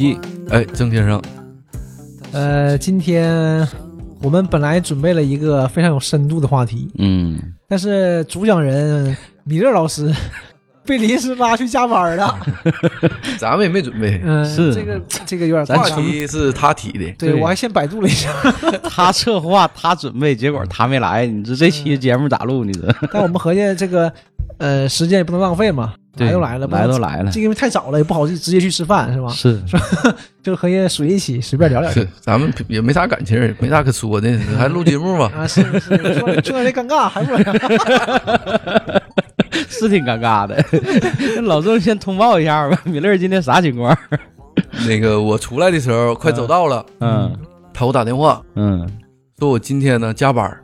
我是老纪，哎，郑先生，呃，今天我们本来准备了一个非常有深度的话题，嗯，但是主讲人米勒老师被临时拉去加班了。咱们也没准备，嗯、是。这个这个有点话夸张。题是他提的，对，对。我还先百度了一下，他策划，他准备，结果他没来，你说这期节目咋录？你这？但我们合计这个呃时间也不能浪费嘛，来都来了，来都来了就，因为太早了，也不好直接去吃饭是吧？是 就合计随一起随便聊聊是咱们也没啥感情，没啥可说的，还录节目吧？啊，是是，说说这尴尬还不是？是挺尴尬的。老郑先通报一下吧，米勒今天啥情况？那个我出来的时候快走到了，嗯他给我打电话嗯说我今天呢加班，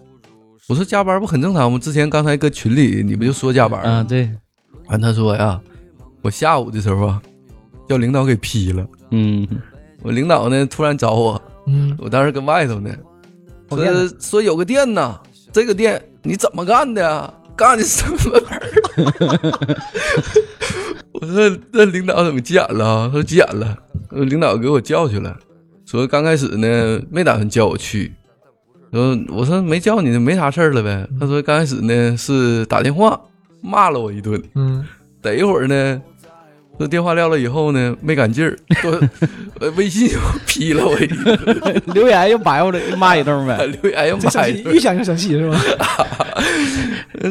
我说加班不很正常吗？之前刚才搁群里你不就说加班儿嗯，对，完他说呀，我下午的时候啊叫领导给批了，嗯我领导呢突然找我，嗯，我当时跟外头呢，说说有个店呐，这个店你怎么干的呀？干的什么玩意儿？我说那领导怎么急眼了啊？他说急眼了，呃领导给我叫去了，说刚开始呢没打算叫我去，说我说没叫你，没啥事儿了呗。他说刚开始呢是打电话骂了我一顿，嗯，等一会儿呢。那电话撂了以后呢，没赶劲儿，说 呃微信又批了我一顿，留言又白活了，骂一顿呗。留言又骂一顿。越，想越生气是吧？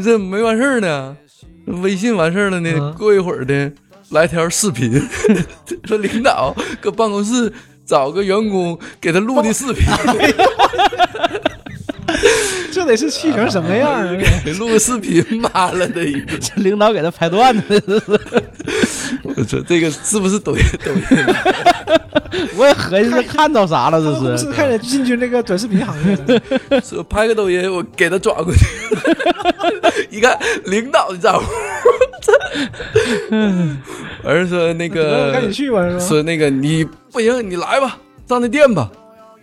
这没完事儿呢，微信完事儿了呢，嗯。过一会儿呢，来条视频，说领导搁办公室找个员工给他录的视频，这得是气成什么样啊？给 录个视频妈了的，这 领导给他拍段子，这是我说这个是不是抖音抖音？我也合计是看到啥了，这是。是开始进军这个短视频行业了。说拍个抖音，我给他转过去，一看领导的账户，完事说那个赶紧去吧？说那个你不行，你来吧，上那店吧。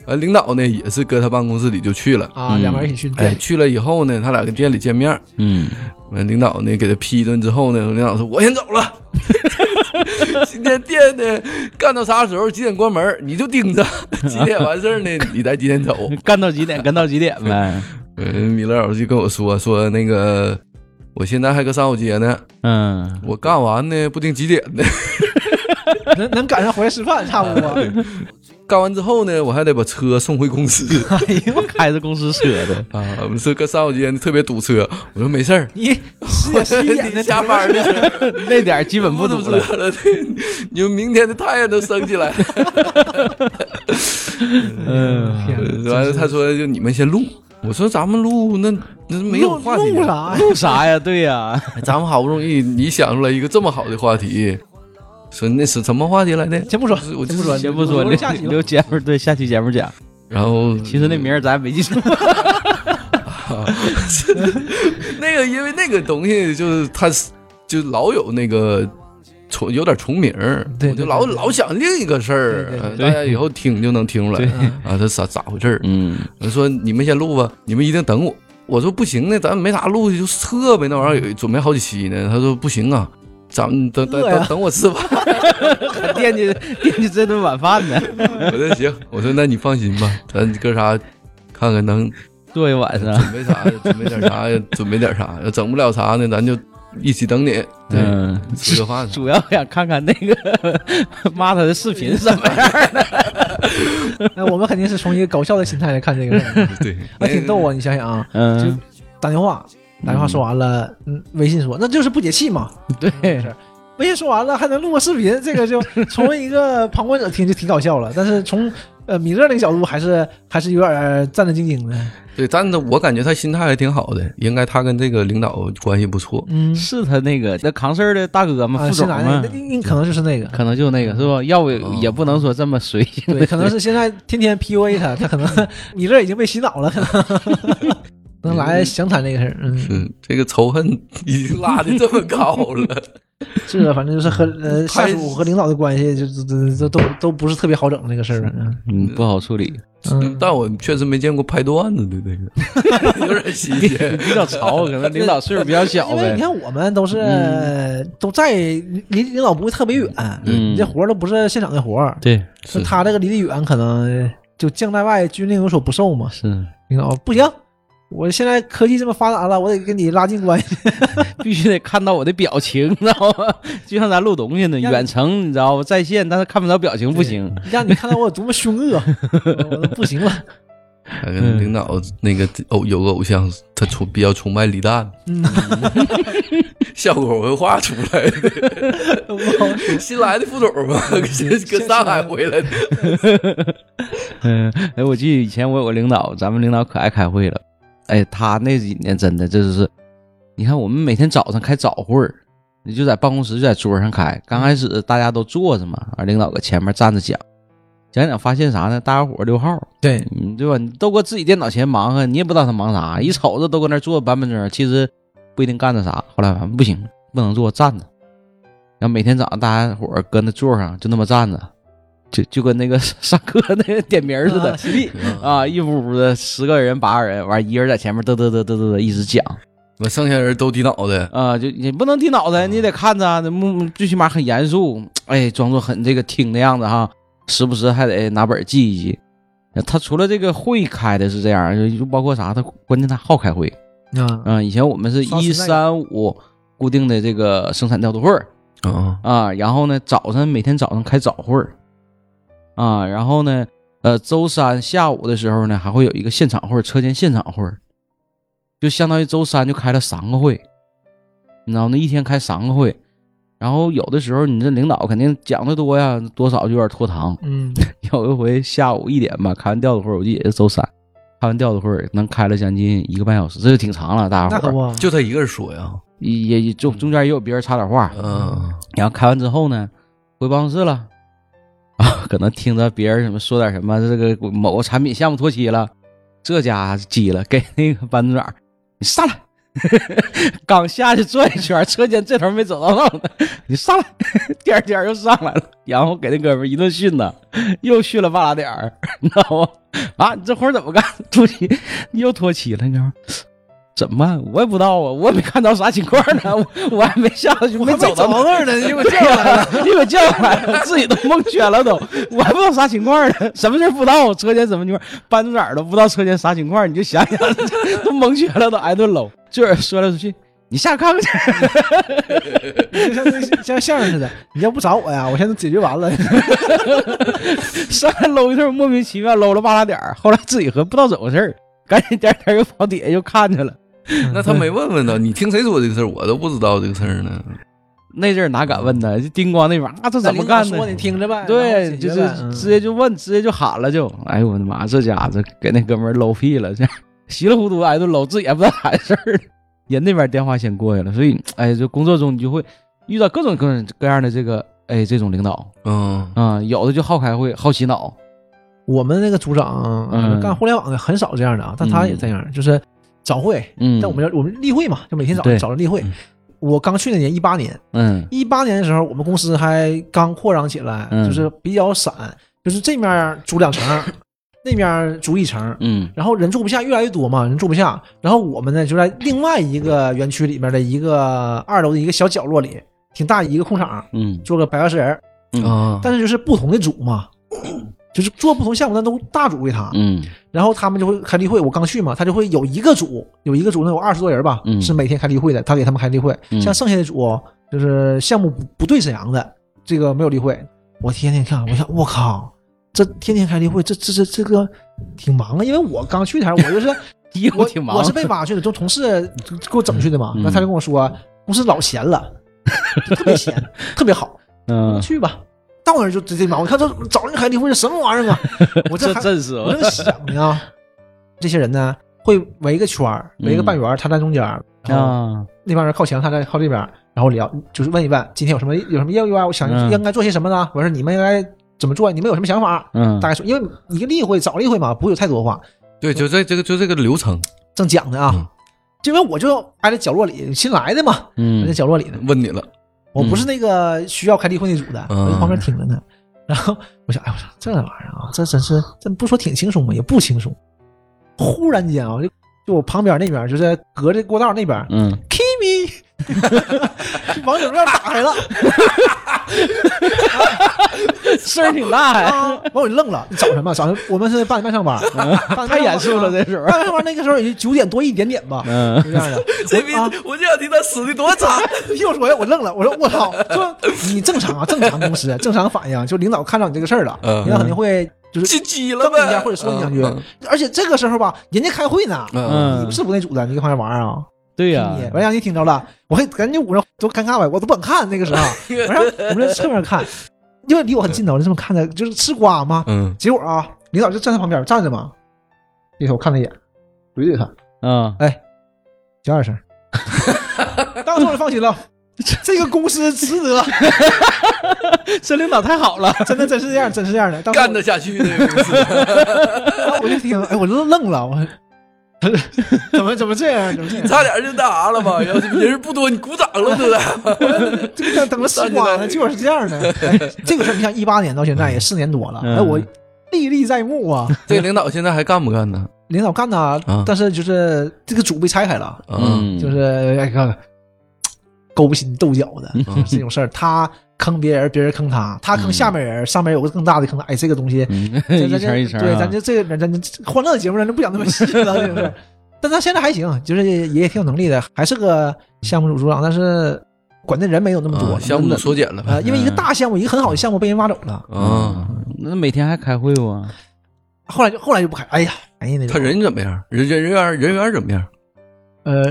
完，领导呢也是搁他办公室里就去了。啊，两个人一起去哎，去了以后呢，他俩跟店里见面。嗯，完，领导呢给他批一顿之后呢，领导说：“我先走了。今天店呢干到啥时候，几点关门，你就盯着，几点完事儿呢，你再几点走。干到几点？干到几点呗？”嗯，米勒老师就跟我说说那个，我现在还搁上午街呢，嗯，我干完呢不定几点呢。能能赶上回来吃饭，差不多。干完之后呢，我还得把车送回公司。哎呦，开着公司车的，啊，我们是搁上午街特别堵车，我说没事儿，你十点点的你下班的 那点儿基本不堵。车了，对 你们明天的太阳都升起来。嗯，完了，他说就你们先录，我说咱们录那那没有话题录，啥呀？录啥呀？对呀，咱们好不容易你想出来一个这么好的话题，说那是什么话题来的？先不说，我先不说，先不说，留留下留节目，对，下期节目讲。然后其实那名儿咱没记住。那个因为那个东西就是它是就老有那个。重有点重名儿，我就老老想另一个事儿大家以后听就能听出来啊，这咋咋回事儿？嗯，我说你们先录吧，你们一定等我。我说不行呢，咱没啥录的就撤呗，那玩意儿有准备好几期呢。他说不行啊，咱们等等等等我吃饭。还 惦记惦记这顿晚饭呢，我说行，我说那你放心吧，咱哥仨看看能坐一晚上。准备啥，准备点啥，准备点啥。要整不了啥呢，咱就一起等你，嗯，吃个饭。主要想看看那个骂他的视频什么样的。那我们肯定是从一个搞笑的心态来看这个事儿，对，那挺逗啊！你想想啊，嗯，打电话，打电话说完了，嗯，微信说那就是不解气嘛。对，微信说完了还能录个视频，这个就 从一个旁观者听就挺搞笑了，但是从呃米勒那个角度还是还是有点战战兢兢的。对，但是我感觉他心态还挺好的，应该他跟这个领导关系不错。嗯，是他那个那扛事儿的大哥嘛，啊，副总嘛那应可能就是那个。可能就那个是吧？要不哦也不能说这么随性。对，可能是现在天天 PUA 他，他可能 米勒已经被洗脑了，可能能来详谈这个事儿。嗯，是这个仇恨已经拉的这么高了。这反正就是和呃下属和领导的关系，就这这这都都不是特别好整这个事儿。嗯，嗯，不好处理。嗯但我确实没见过拍段子的这个，有点新鲜。比较潮，可能领导岁数比较小呗。因为你看我们都是、嗯都在离领导不会特别远，嗯你这活儿都不是现场的活儿，对，那他这个离得远，可能就将在外，军令有所不受嘛。是领导不行，我现在科技这么发达了，我得跟你拉近关系。必须得看到我的表情，你 知道吗？就像咱录东西呢，远程你知道吗，在线，但是看不着表情不行。让你看到我有多么凶恶，我不行了。那个领导那个偶有个偶像，他崇比较崇拜李诞，嗯，效果文化出来的，新来的副总嘛，跟跟上海回来的。嗯，哎，我记得以前我有个领导，咱们领导可爱开会了。哎，他那几年真的这就是，你看我们每天早上开早会儿，你就在办公室就在桌上开。刚开始大家都坐着嘛，而领导搁前面站着讲，讲讲发现啥呢？大家伙儿溜号，对，嗯，对吧？你都搁自己电脑前忙啊，你也不知道他忙啥，一瞅着都搁那坐板板正，其实不一定干着啥。后来反正不行，不能坐，站着。然后每天早上大家伙儿搁那座上就那么站着，就就跟那个 上课那个点名儿似的啊，起立，啊，一屋屋的十个人八个人，完一人在前面嘚嘚嘚嘚嘚嘚一直讲。我剩下人都低脑袋，啊，就你不能低脑袋，你得看着啊，那目最起码很严肃，哎，装作很这个听的样子哈，时不时还得拿本儿记一记。他除了这个会开的是这样，就就包括啥，他关键他好开会。啊，啊。以前我们是一三五固定的这个生产调度会儿。啊，啊，然后呢早上每天早上开早会儿啊，然后呢呃周三下午的时候呢还会有一个现场会儿，车间现场会儿，就相当于周三就开了三个会，你知道那一天开三个会，然后有的时候你这领导肯定讲的多呀，多少就有点拖堂。嗯，有一回下午一点吧，开完调子会儿，我记得也是周三，开完调子会儿能开了将近一个半小时，这就挺长了，大家伙儿那可不，就他一个人说呀，也也也中中间也有别人插点话，嗯，然后开完之后呢，回办公室了，可能听着别人什么说点什么，这个某个产品项目拖期了，这家急了，给那个班组长，你上来，刚下去转一圈，车间这头没走到呢，你上来，第二天又上来了，然后给那哥们一顿训呐，又训了半拉点儿，你知道吗？啊，你这活怎么干？拖期，你又拖期了，你知道吗？怎么办？我也不知道啊，我也没看着啥情况呢，我 我还没下去，没没走到那儿呢，你给我叫对来了。你给我叫上 来了，自己都蒙圈了都，我还不知道啥情况呢，什么事儿不知道，车间什么情况，班组长都不知道车间啥情况，你就想想，都蒙圈了，都挨顿搂。这人说来说去，你下去看看去。就像那像相声似的，你要不找我呀，我现在解决完了。上来搂一顿，莫名其妙搂了半拉点儿，后来自己和不知道怎么回事儿，赶紧颠颠又跑底下又看去了。那他没问问呢？你听谁说这个事儿？我都不知道这个事儿呢。那阵儿哪敢问呢？就叮咣那边啊，这怎么干的？说你听着呗。对，就是直接就问，直接就喊了就，哎呦我的妈，这家伙给那哥们儿搂屁了，这稀里糊涂挨顿搂，自己也不知道咋回事儿，人那边电话先过去了，所以哎，就工作中你就会遇到各种各种各样的这个哎这种领导嗯啊、有的就好开会，好洗脑，我们那个组长嗯干互联网的很少这样的啊，但他也这样，就是早会。嗯，但我们要我们例会嘛，就每天早上早上例会。我刚去那年一八年，嗯。一八年的时候，我们公司还刚扩张起来，嗯。就是比较散，就是这面租两层，那面租一层，嗯。然后人住不下，越来越多嘛，人住不下。然后我们呢就在另外一个园区里面的一个二楼的一个小角落里，挺大一个空场，嗯。做个摆画师人啊，但是就是不同的组嘛，就是做不同项目，但都大组给他。嗯然后他们就会开例会，我刚去嘛，他就会有一个组，有一个组能有二十多人吧，嗯是每天开例会的，他给他们开例会。嗯像剩下的组就是项目不不对沈阳的，这个没有例会。我天天看，我想我靠，这天天开例会，这这这这个挺忙啊，因为我刚去的时候，我就是我挺忙，我是被挖去的，就同事给我整去的嘛。嗯那他就跟我说，公司老闲了，就特别闲，特别好，嗯，去吧。到那儿就直接忙，我看这早上开例会是什么玩意儿啊？我这这还真是我正想呢，这些人呢会围个圈儿，围个半圆儿，他在中间，然后啊，那帮人靠墙，他在靠这边，然后聊，就是问一问今天有什么有什么业务啊？我想嗯应该做些什么呢？我说你们应该怎么做？你们有什么想法？嗯大概说，因为一个例会早例会嘛，不会有太多话，对，就这这个就这个流程，正讲呢啊嗯，就因为我就挨在角落里，新来的嘛，嗯在嗯角落里呢，问你了，我不是那个需要开例会那组的，嗯我在旁边听着呢。然后我想，哎，我操，这玩意儿啊，这真是，这不说挺轻松吗？也不轻松。忽然间啊，就就我旁边那边，就是隔着过道那边嗯，，Kimi，王者荣耀打开了 声儿挺大还，啊！完我就愣了，你找什么？早上我们是八点半上班，太严肃了，这时候。八点半上班那个时候也就九点多一点点吧，嗯就这样的。这逼啊我就想听他死的多惨。听我说呀，我愣了，我说我操，说你正常啊，正常公司正常反应，就领导看到你这个事儿了，嗯领导肯定会就是心机了呗，或者说你两句嗯，而且这个时候吧，人家开会呢，嗯你不是部内组的，你搁旁边玩啊？对呀，你完让你听着了，我还赶紧捂上多尴尬呗，我都不敢看那个时候，我说我们在侧面看，因为离我很近的，我就这么看着，就是吃瓜嘛。嗯，结果啊，领导就站在旁边站着嘛，低头看他一眼，怼怼他，嗯，小点声。当时我就放心了，这个公司值得，这领导太好了。真的真是这样，真是这样的。当时我干得下去这个公司。然后我就听，哎，我愣愣了，我 怎么怎么这样？怎么这样？差点就那啥了吧？要是人不多，你鼓掌了都得。这个等等了时光呢，结果是这样的。哎，这个事儿，你像一八年到现在也四年多了，嗯哎，我历历在目啊。这个领导现在还干不干呢？领导干呐啊，但是就是这个组被拆开了，嗯，就是哎看看 勾心斗角的嗯这种事儿，他坑别人，别人坑他，他坑下面人，上面有个更大的坑他，哎，这个东西，嗯，这 一层一层啊。对，咱就这个咱就欢乐的节目咱就不讲那么细了。但他现在还行，就是也挺有能力的，还是个项目组组长，但是管的人没有那么多啊。项目组缩减了呗。呃，因为一个大项目，一个很好的项目被人挖走了，啊，那每天还开会不？后来就后来就不开，哎呀，哎呀那他人怎么样？人人人缘人缘怎么样？呃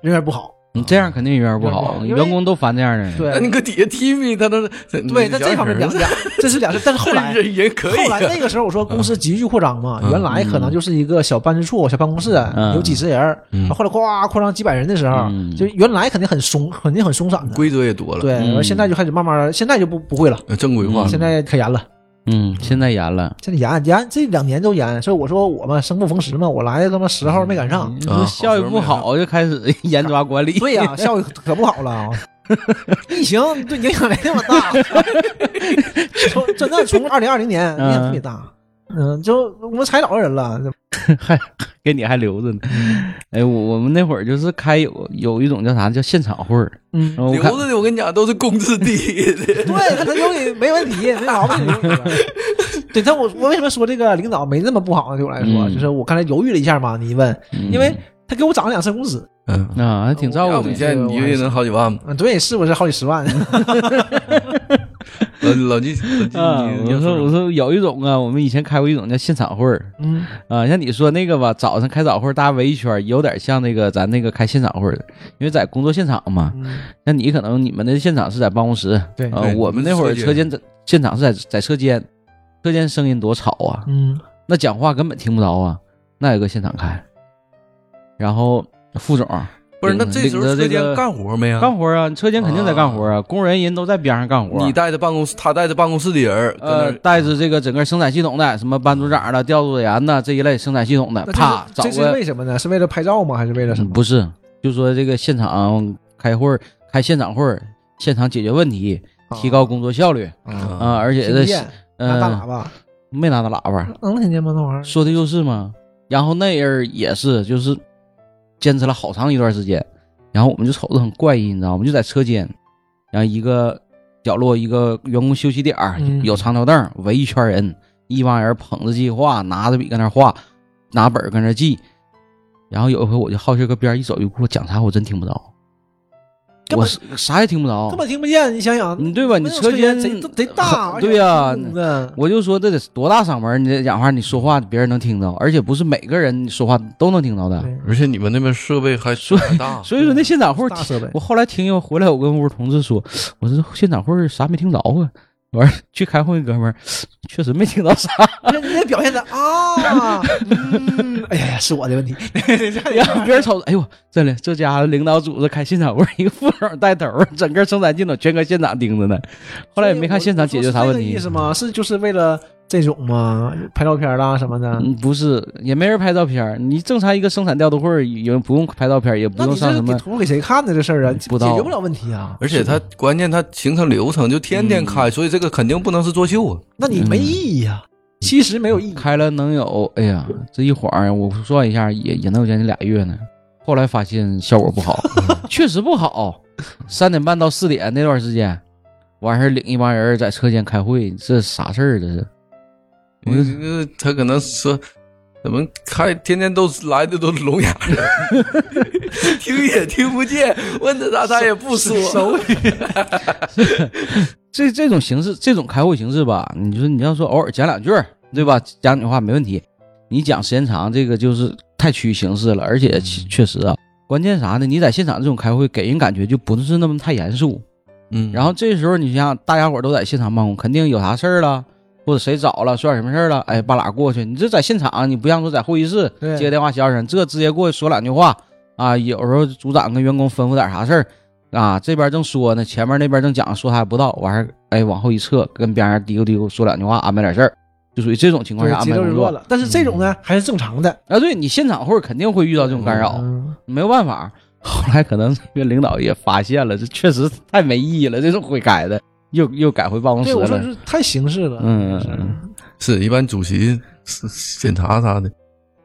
人缘不好，你这样肯定有点不好，员工都烦这样的人。对。你搁底下踢米，他都对，在这方面两两 这是两事，但是后来人人可以。后来那个时候我说公司急剧扩张嘛，嗯。原来可能就是一个小办事处、小办公室，嗯。有几十人后来呱扩张几百人的时候，嗯。就原来肯定很松，肯定很松散的。规则也多了，对，嗯。然后现在就开始慢慢，现在就不不会了，正规化。现在可严了。嗯，现在严了，现在严严，这两年都严，所以我说我们生不逢时嘛，我来的他妈十号没赶上。你说效益不好就开始严抓管理。对呀、效益可不好了。疫情对影响没那么大，从真的从二零二零年影响特别大。嗯，就我们裁老个人了，还给你还留着呢。哎，我我们那会儿就是开有有一种叫啥叫现场会儿，嗯留着的，我跟你讲，都是工资低的。对，他他留你没问题，没毛病。对，但我我为什么说这个领导没那么不好呢？对我来说，嗯就是我刚才犹豫了一下嘛，你一问，嗯因为他给我涨了两次工资，嗯，啊还挺照顾你。现在你一个月能好几万吗？嗯，对，是不是好几十万？老老季，我说我说有一种啊，我们以前开过一种叫现场会儿嗯啊，像你说那个吧，早上开早会，大家围一圈儿，有点像那个咱那个开现场会儿的，因为在工作现场嘛。嗯，那你可能你们的现场是在办公室，对啊对，我们那会儿车间在现场是在在车间，车间声音多吵啊，嗯那讲话根本听不着啊，那有个现场开，然后副总不是，那这时候车间干活没啊？干活啊，车间肯定在干活啊，工人人都在边上干活。你带着办公室，他带着办公室的人，呃，带着这个整个生产系统的，什么班组长的、调度员的这一类生产系统的，那啪找这是为什么呢？是为了拍照吗？还是为了什么？嗯不是，就说这个现场开会、开现场会，现场解决问题，提高工作效率啊，啊，而且这听不见，拿大喇呃叭没拿大喇叭，能听见吗？那玩意儿说的就是嘛。然后那人也是，就是坚持了好长一段时间，然后我们就瞅着很怪异，你知道吗？就在车间，然后一个角落一个员工休息点儿，嗯有长条凳，围一圈人，一帮人捧着计划，拿着笔搁那画，拿本儿搁那记。然后有一回我就好奇搁边儿一走一过，讲啥我真听不着，我是啥也听不着根。本听不见。你想想，你，对吧？你车间贼贼大，对呀我就说这得多大嗓门，你这讲话你说话别人能听到，而且不是每个人说话都能听到的。而且你们那边设备还所以很大，所以说那现场会我后来听回来，我跟屋同事说，我说现场会儿啥没听着啊。完事儿去开会，哥们儿确实没听到啥。你那表现的啊，嗯，哎呀，是我的问题。然后别人瞅着，哎呦，真的，这家伙领导组织开现场会，一个副总带头，整个生产进度全搁现场盯着呢。后来也没看现场解决啥问题意思吗？是就是为了这种吗？拍照片啦什么的。嗯，不是，也没人拍照片。你正常一个生产调度会儿，也不用拍照片，也不用上什么。图给谁看呢？这事儿啊，不知道解决不了问题啊。而且他关键他形成流程就天天开，所以这个肯定不能是作秀啊。那你没意义呀、其实没有意义。开了能有，哎呀，这一晃我算一下，也也能有将近俩月呢。后来发现效果不好，确实不好。三点半到四点那段时间，完事儿领一帮人在车间开会，这啥事儿？这是？我就这个他可能说，怎么开天天都来的都是聋哑人，听也听不见，问他啥他也不说。这这种形式，这种开会形式吧，你说你要说偶尔讲两句儿，对吧？讲两句话没问题。你讲时间长，这个就是太趋于形式了，而且确实啊，关键啥呢？你在现场这种开会，给人感觉就不是那么太严肃。嗯，然后这时候你想，大家伙都在现场办公，肯定有啥事儿了，或者谁找了，说点什么事儿了，哎，巴拉过去。你这在现场，你不像说在会议室接个电话消声，这直接过去说两句话啊。有时候组长跟员工吩咐点啥事儿啊，这边正说呢，前面那边正讲，说他还不到，完事儿哎往后一撤，跟边上嘀咕嘀咕说两句话，安排点事儿，就属于这种情况对下安排工作。了。但是这种呢，还是正常的。啊，对你现场会肯定会遇到这种干扰，嗯没有办法。后来可能这个领导也发现了，这确实太没意义了，这种会改的，又又改回办公室对，我说了。是太形式了。嗯是嗯是一般主席是检查啥的，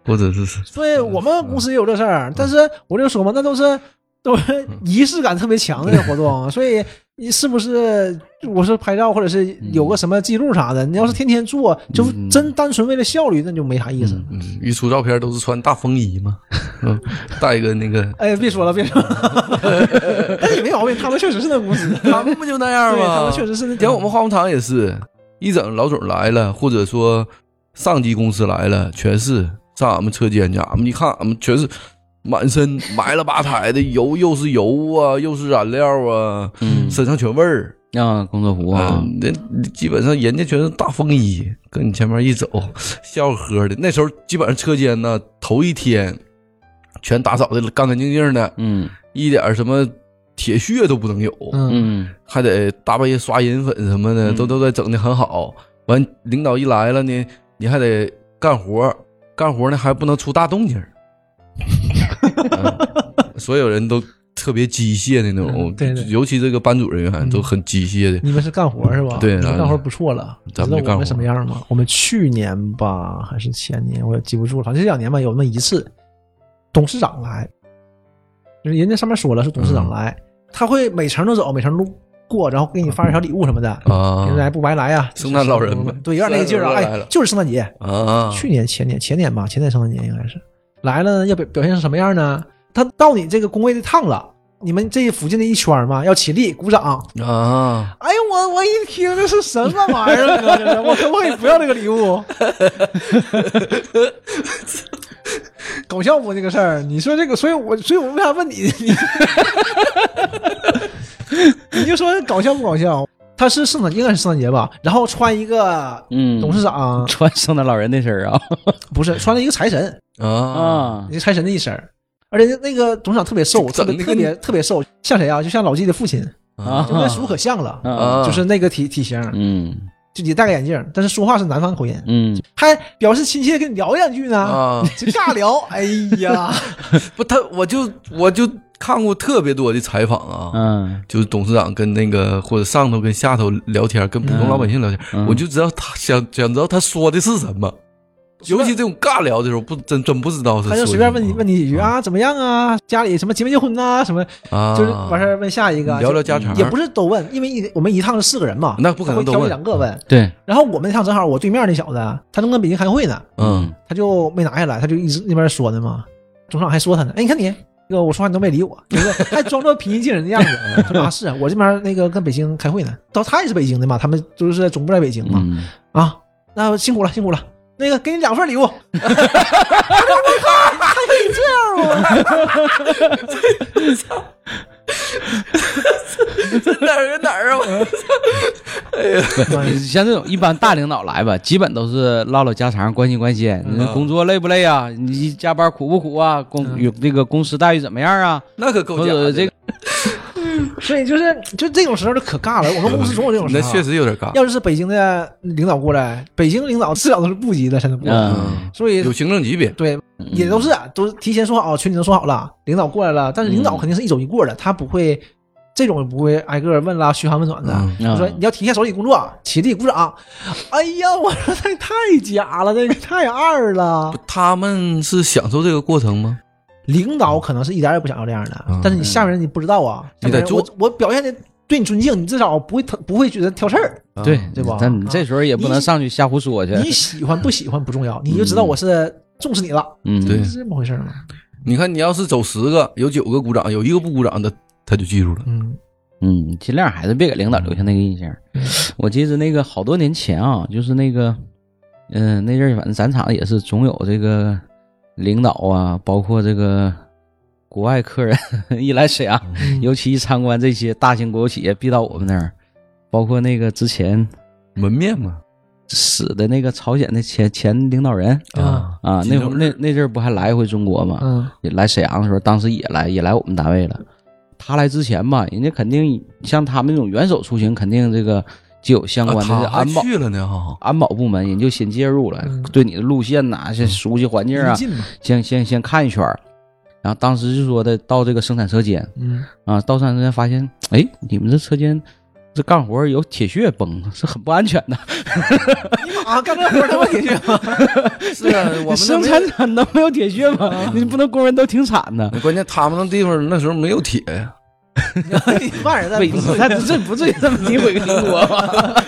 或者是所以我们公司也有这事儿，但是我就说嘛，那都是 都是仪式感特别强的活动，所以你是不是我是拍照或者是有个什么记录啥的？你要是天天做，就嗯真单纯为了效率，那就没啥意思。嗯嗯，一出照片都是穿大风衣嘛，嗯，带一个那个，哎，别说了，别说了，但也没毛病，他们确实是那公司，他们不就那样吗？他们确实是那。点我们化工厂也是，一整老总来了，或者说上级公司来了，全是上俺们车间去，俺们一看，俺们全是满身埋了吧台的油，又是油啊，又是燃料啊，嗯身上全味儿。啊，工作服啊，嗯，那基本上人家全是大风衣，跟你前面一走，笑呵呵的。那时候基本上车间呢，头一天全打扫的干干净净的，嗯一点什么铁血都不能有。嗯，嗯还得大半夜刷银粉什么的，嗯都都得整的很好。完，领导一来了呢，你还得干活，干活呢还不能出大动静、嗯 所有人都特别机械的那种，嗯对对尤其这个班主任员都很机械的。你们是干活是吧？对干活不错了。咱们就干活知道我们什么样吗？我们去年吧，还是前年，我也记不住了，反正这两年吧，有那么一次，董事长来，就是人家上面说了是董事长来，他会每层都走，每层路过，然后给你发点小礼物什么的。啊人来不白来呀、圣诞老人嘛对，有点那个劲儿啊！哎就是圣诞节，啊，去年、前年、前年吧，前年圣诞节应该是来了，要表表现成什么样呢？他到你这个工位的趟了，你们这附近的一圈嘛，要起立鼓掌。啊，哎呀，我我一听这是什么玩意儿啊？这是我可不可以不要这个礼物？搞笑不这个事儿？你说这个，所以我所以我为啥问你？你 你就说搞笑不搞笑？他是圣诞，应该是圣诞节吧？然后穿一个嗯，董事长，穿圣诞老人那身儿啊不是穿了一个财神，啊啊一个财神的一身儿，而且那个董事长特别瘦，特别特别特别瘦，像谁啊？就像老纪的父亲，啊就跟叔可像了，啊就是那个体体型，嗯就你戴个眼镜，但是说话是南方口音，嗯还表示亲切跟你聊两句呢，啊！就尬聊。哎呀，不，他我就我就看过特别多的采访啊，嗯就是董事长跟那个或者上头跟下头聊天，跟普通老百姓聊天，嗯我就知道他想想知道他说的是什么。尤其这种尬聊的时候，不真真不知道是他就随便问你问你几句啊，怎么样啊？家里什么结没结婚呐？什么啊，就是完事儿问下一个，聊聊家常，也不是都问，因为一我们一趟是四个人嘛，那不可能都问两个问。对然后我们那趟正好我对面那小子，他正跟北京开会呢，嗯他就没拿下来，他就一直那边说呢嘛。董事长还说他呢，哎，你看你，这个我说话你都没理我，就是还装作平易近人的样子。他说啊，是啊我这边那个跟北京开会呢，到他也是北京的嘛，他们就是总部在北京嘛。嗯啊，那辛苦了，辛苦了。那个给你两份礼物，还可以这样吗？哪儿跟哪儿啊？我像这种一般大领导来吧，基本都是唠唠家常，关心关心。你工作累不累啊？你加班苦不苦啊？工与这个公司待遇怎么样啊？那可够或假的。者这个 所以就是就这种时候就可尬了。我们公司总有这种时那。确实有点尬。要是北京的领导过来，北京领导至少都是部级的才能过来，嗯所以有行政级别，对也都是啊都是提前说好，群里都说好了，领导过来了，但是领导肯定是一走一过的，他不会这种不会挨个问啦，嘘寒问暖的。嗯我说你要停下手里工作，起立鼓掌。哎呀，我说这太假了，这个太二了。他们是享受这个过程吗？领导可能是一点儿也不想要这样的，嗯但是你下面人你不知道啊。你得做我表现的对你尊敬，你至少不会不会觉得挑刺儿。对对吧但你这时候也不能上去瞎胡说去。你喜欢不喜欢不重要，你就知道我是重视你了，嗯，对是这么回事儿吗？你看，你要是走十个，有九个鼓掌，有一个不鼓掌的，他就记住了。嗯嗯，尽量还是别给领导留下那个印象。我记得那个好多年前啊，就是那个，嗯、那阵儿反正咱厂也是总有这个领导啊，包括这个国外客人 一来沈阳，嗯。尤其一参观这些大型国有企业，必到我们那儿，包括那个之前门面嘛，死的那个朝鲜的前前领导人啊。啊，那会儿那那阵儿不还来回中国嘛？嗯。也来沈阳的时候，当时也来也来我们单位了。他来之前吧，人家肯定像他们那种元首出行，肯定这个就有相啊关的安保、去了呢哈。安保部门，人就先介入了，嗯对你的路线呐、先熟悉环境啊，先先先看一圈儿然后当时就说的到这个生产车间嗯啊，到生产车间发现，哎，你们这车间这干活有铁屑崩，是很不安全的。你妈干这活儿他妈铁屑吗？是啊，我们生那产厂能没有铁屑吗？你不能工人都挺惨的。关键他们那地方那时候没有铁呀。你骂人不，的，他这不至于这么诋毁个邻国吧？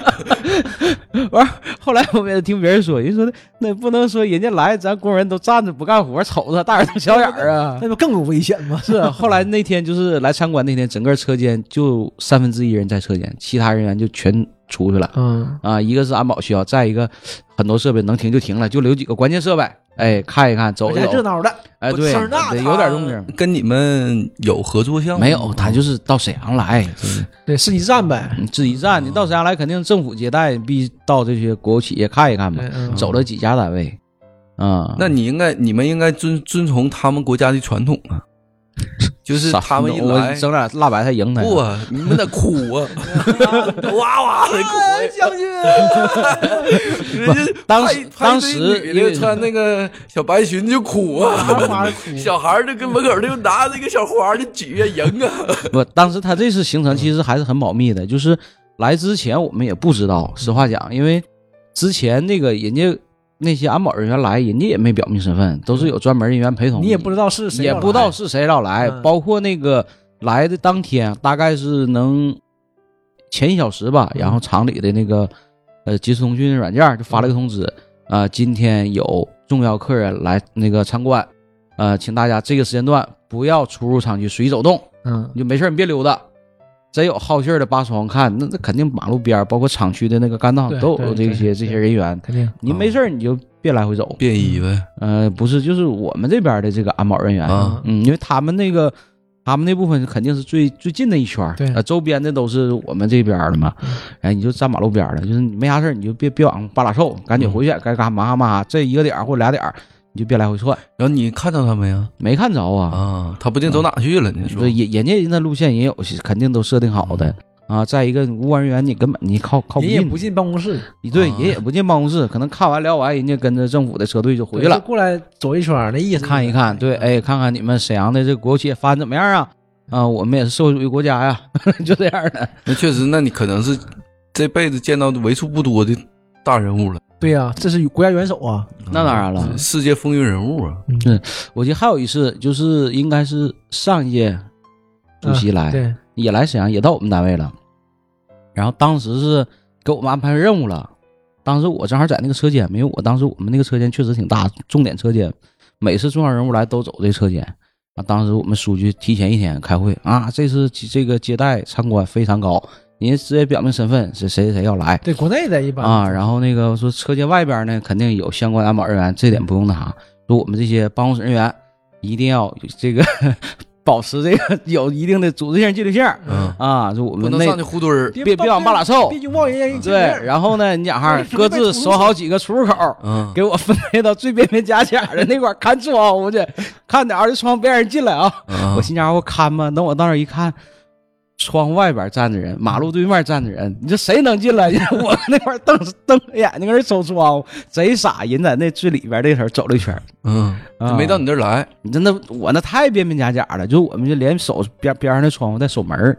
完，后来我们也听别人说，人说的那不能说人家来，咱工人都站着不干活，瞅着大眼瞪小眼儿啊。那不更有危险吗？是，后来那天就是来参观那天，整个车间就三分之一人在车间，其他人员就全出去了嗯啊。一个是安保需要，再一个很多设备能停就停了，就留几个关键设备，哎，看一看，走一走，热闹的，哎，对，有点动静。跟你们有合作项目没有，他就是到沈阳来，对，是一站呗。嗯自己站，你到沈阳来肯定政府接待，必到这些国有企业看一看嘛。嗯走了几家单位，啊，那你应该，你们应该遵遵从他们国家的传统啊，就是他们一我来，整点辣白菜赢他。不啊，你们得哭啊，哇哇的哭。啊将军，人家当时当时对女因为的穿那个小白裙就哭啊，小孩儿就跟门口就拿那个小花就举啊赢啊，不，当时他这次行程其实还是很保密的，就是来之前我们也不知道，实话讲，因为之前那个人家那些安保人员来，人家也没表明身份，都是有专门人员陪同，你也不知道是谁也，不知道是谁老来，嗯。包括那个来的当天，大概是能前一小时吧，嗯。然后厂里的那个呃即时通讯软件就发了个通知，啊、今天有重要客人来那个参观，呃，请大家这个时间段不要出入厂区随意走动，嗯。你就没事儿你别溜达。真有好信儿的扒窗看，那那肯定马路边儿包括厂区的那个干道对都有这些这些人员。肯定。你没事儿你就别来回走，便衣呗。呃，不是，就是我们这边的这个安保人员，啊嗯，因为他们那个他们那部分肯定是最最近的一圈儿，对。呃，周边的都是我们这边儿的嘛，哎，你就站马路边儿了，就是你没啥事儿你就别别往半拉凑，赶紧回去，该干嘛干嘛，这一个点儿或者俩点儿你就别来回窜，然后你看到他没呀？没看着啊，啊，他不定走哪去了呢？是吧对，？人人家人家路线也有，肯定都设定好的。啊，再一个，无关人员你根本你靠靠不进，人也不进办公室，你对，啊人也不进办公室，可能看完聊完，人家跟着政府的车队就回去了，过来走一圈儿，那意思看一看，对，哎，看看你们沈阳的这个国有企业发展怎么样啊？啊，我们也是社会主义国家呀，就这样的。那确实，那你可能是这辈子见到的为数不多的大人物了，对呀，这是国家元首啊，那当然了，世界风云人物啊。嗯我记得还有一次，就是应该是上一届主席来，嗯对，也来沈阳，也到我们单位了。然后当时是给我们安排任务了，当时我正好在那个车间，没有我当时我们那个车间确实挺大，重点车间，每次重要人物来都走这车间。啊，当时我们书记提前一天开会啊，这次这个接待参观非常高，人家直接表明身份是谁谁谁要来对，国内的一般啊。然后那个说车间外边呢，肯定有相关安保人员，这点不用那。说我们这些办公室人员一定要这个 保持这个有一定的组织性、纪律性嗯，啊。就我们那不能上去胡堆儿。别别往半拉凑别拥抱人家一对，然后呢，你讲哈哎，各自守好几个出入口，嗯，给我分配到最边边夹角的那块儿看窗户去，看点儿就窗别让人进来啊。啊我心家伙看吧，等我到那儿一看，窗户外边站着人，马路对面站着人，你说谁能进来？我那块瞪瞪着眼睛搁那瞅窗户，贼傻。人在那最里边那头走了一圈，嗯，没到你这儿来。你真的我那太边边角角了，就我们就连守边边上的窗户带守门儿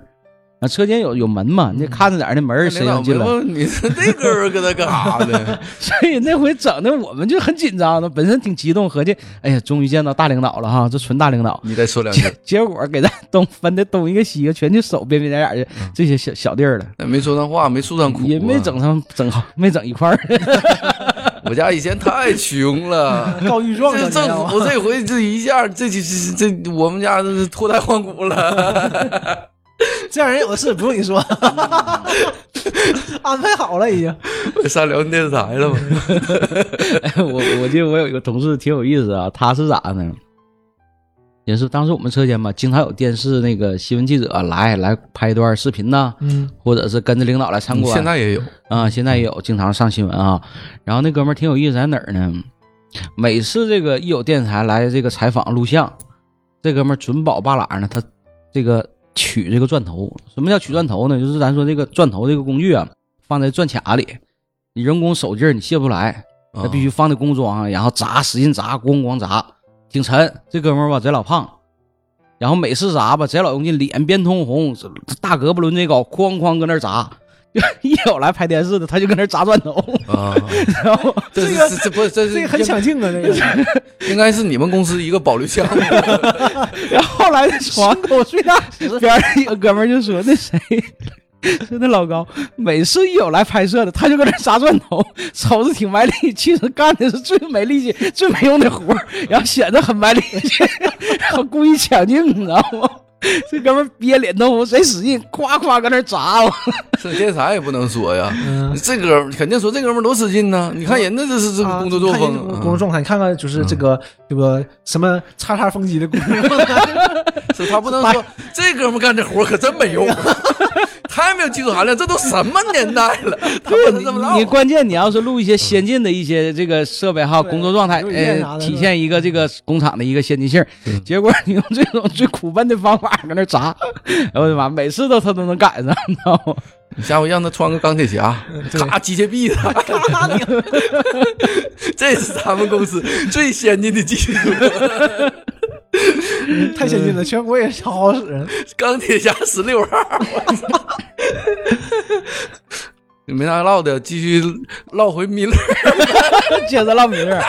啊，车间有有门嘛，你得看着点那门儿谁领导能进来。你说那哥们儿搁那 干啥呢？所以那回整的我们就很紧张的，本身挺激动，合计哎呀，终于见到大领导了哈，这纯大领导。你再说两句结，结果给咱东分的东一个西一个，全去守边边角角去这些小小地儿了，那没说上话，没诉上苦、啊，也没整上整好，没整一块儿。我家以前太穷了，告御状这，政府这回这一下，这这这这我们家这是脱胎换骨了。这样人有的是，不用你说，安排好了已经。上辽宁电视台了吗？哎我我记得我有一个同事挺有意思啊，他是咋呢？也是当时我们车间嘛，经常有电视那个新闻记者来来拍一段视频呐，嗯或者是跟着领导来参观。现在也有，啊，现在也有经常上新闻啊。然后那哥们儿挺有意思，在哪儿呢？每次这个一有电视台来这个采访录像，这哥们儿准保半拉呢，他这个取这个钻头。什么叫取钻头呢？就是咱说这个钻头这个工具啊，放在钻卡里，你人工手劲儿你卸不出来，啊那必须放在工装上，然后砸，使劲砸，咣咣砸，挺沉。这哥们儿吧，贼老胖，然后每次砸吧，贼老用劲，脸变通红，大胳膊抡贼高，哐哐搁那儿砸。一有来拍电视的，他就搁那砸砖头，啊，然后这是这个这这不这是这个很抢镜啊，这个。应该是你们公司一个保留项目。然后后来床头睡大边上一个哥们儿就说：“那谁，说那老高，每次一有来拍摄的，他就搁那砸砖头，瞅着挺卖力，其实干的是最没力气、最没用的活儿，然后显得很卖力气，然后故意抢镜，你知道吗？” 这哥们儿憋脸通红，谁使劲，夸夸搁那砸我。这电视台也不能说呀，嗯这哥们儿肯定说这哥们儿多使劲呢。你看人家这是这个啊工作作风，工作状态，你看看就是这个这个什么叉叉风机的工作状态，是他不能说这哥们儿干这活可真没用，太没有技术含量。这都什么年代了，他不能这么唠你。关键你要是录一些先进的一些这个设备哈，对工作状态，呃，体现一个这个工厂的一个先进性儿。结果你用这种最苦闷的方法搁那儿砸，哎呦我的妈，每次都他都能赶上，你知道吗？你下回让他穿个钢铁侠，对咔机械臂他，这是咱们公司最先进的技术。太先进了，全国也好好使。钢铁侠十六号，我操！没啥唠的，继续唠回米勒。接着唠米勒，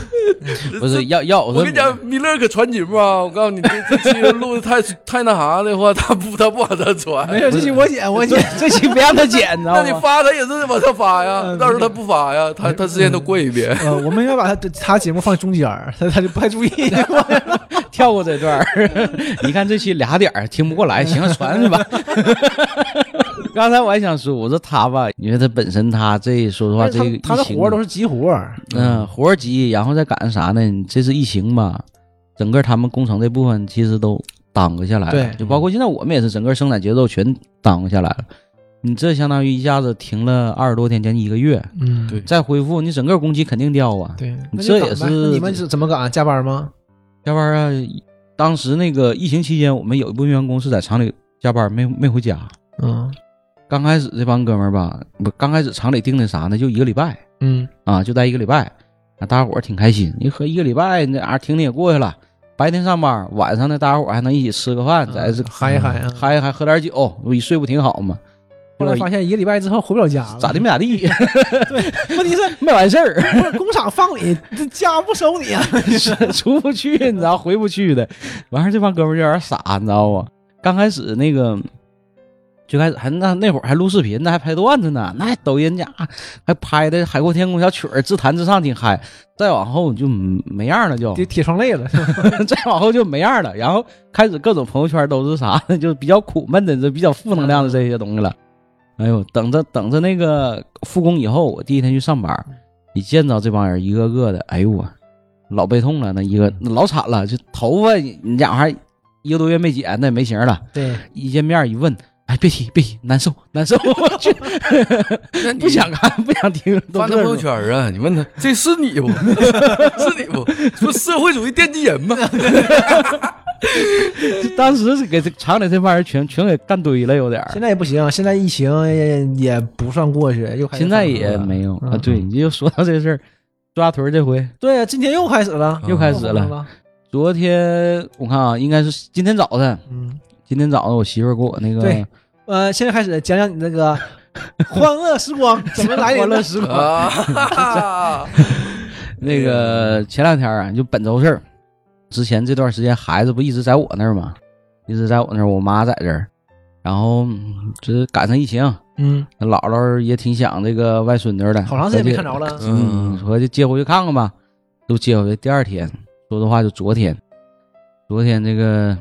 不是要要我跟你讲，米勒可传节目啊！我告诉你，这这期录的太太那啥的话，他不他不往上传没传，有，这期我剪，我剪。这期别让他剪，你知那你？发他也是往上发呀，嗯到时候他不发呀，他他之前都过一遍。呃，我们要把他他节目放中间，他他就不太注意。跳过这段，你看这期俩点儿听不过来，行了，传去吧。刚才我还想说，我说他吧，因为他本身他这说实话，这个他的活儿都是急活儿，嗯，活儿急，然后再赶上啥呢？你这次疫情吧，整个他们工程这部分其实都耽搁下来了，对就包括现在我们也是整个生产节奏全耽搁下来了。你这相当于一下子停了二十多天，将近一个月，嗯，对再恢复，你整个工期肯定掉啊。对，你这也是你们是怎么赶？加班吗？加班啊，当时那个疫情期间，我们有一部分员工是在厂里加班，没没回家。嗯刚开始这帮哥们儿吧，不，刚开始厂里定的啥呢？就一个礼拜嗯啊，就待一个礼拜，啊，大家伙儿挺开心。你合一个礼拜，那啥停停也过去了。白天上班，晚上呢，大家伙儿还能一起吃个饭，在这嗨一嗨啊。嗨一嗨，喝点酒，我一睡不挺好吗？后来发现一个礼拜之后回不了家了，咋的没咋地，问题是没完事儿，不是工厂放你，这家不收你啊？出不去，你知道回不去的。完事儿这帮哥们儿就有点傻，你知道不？刚开始那个。最开始还那那会儿还录视频呢，还拍段子呢，那抖音家还拍的《海阔天空》小曲儿，自弹自唱挺嗨。再往后就没样了，就就铁窗泪了，再往后就没样了。然后开始各种朋友圈都是啥？就比较苦闷的，这比较负能量的这些东西了。哎呦，等着等着那个复工以后，我第一天去上班，一见着这帮人一个个的，哎呦我老悲痛了，那一个老惨了，就头发你家伙一个多月没剪，那也没型了。对，一见面一问，哎，别提别提，难受难受，我去，不想看不想听，都发那朋友圈啊？你问他这是你不？是你不？说社会主义奠基人吗？当时是给这厂里这帮人全全给干堆了，有点儿现。在也不行，现在疫情也也不算过去，又开始现在也没有啊。嗯对，你就说到这事儿，抓屯儿这回对啊，今天又开始了，又开始了。了。昨天我看啊，应该是今天早晨，嗯，今天早上我媳妇儿给我那个对呃，现在开始讲讲你那个欢乐时光怎么来的欢乐时光。啊 那个前两天啊，就本周事儿，之前这段时间孩子不一直在我那儿吗？一直在我那儿，我妈在这儿，然后嗯这赶上疫情，嗯，姥姥也挺想这个外孙女的，好长时间没看着了。嗯，合计接回去看看吧，都接回去。第二天，说的话就昨天，昨天这个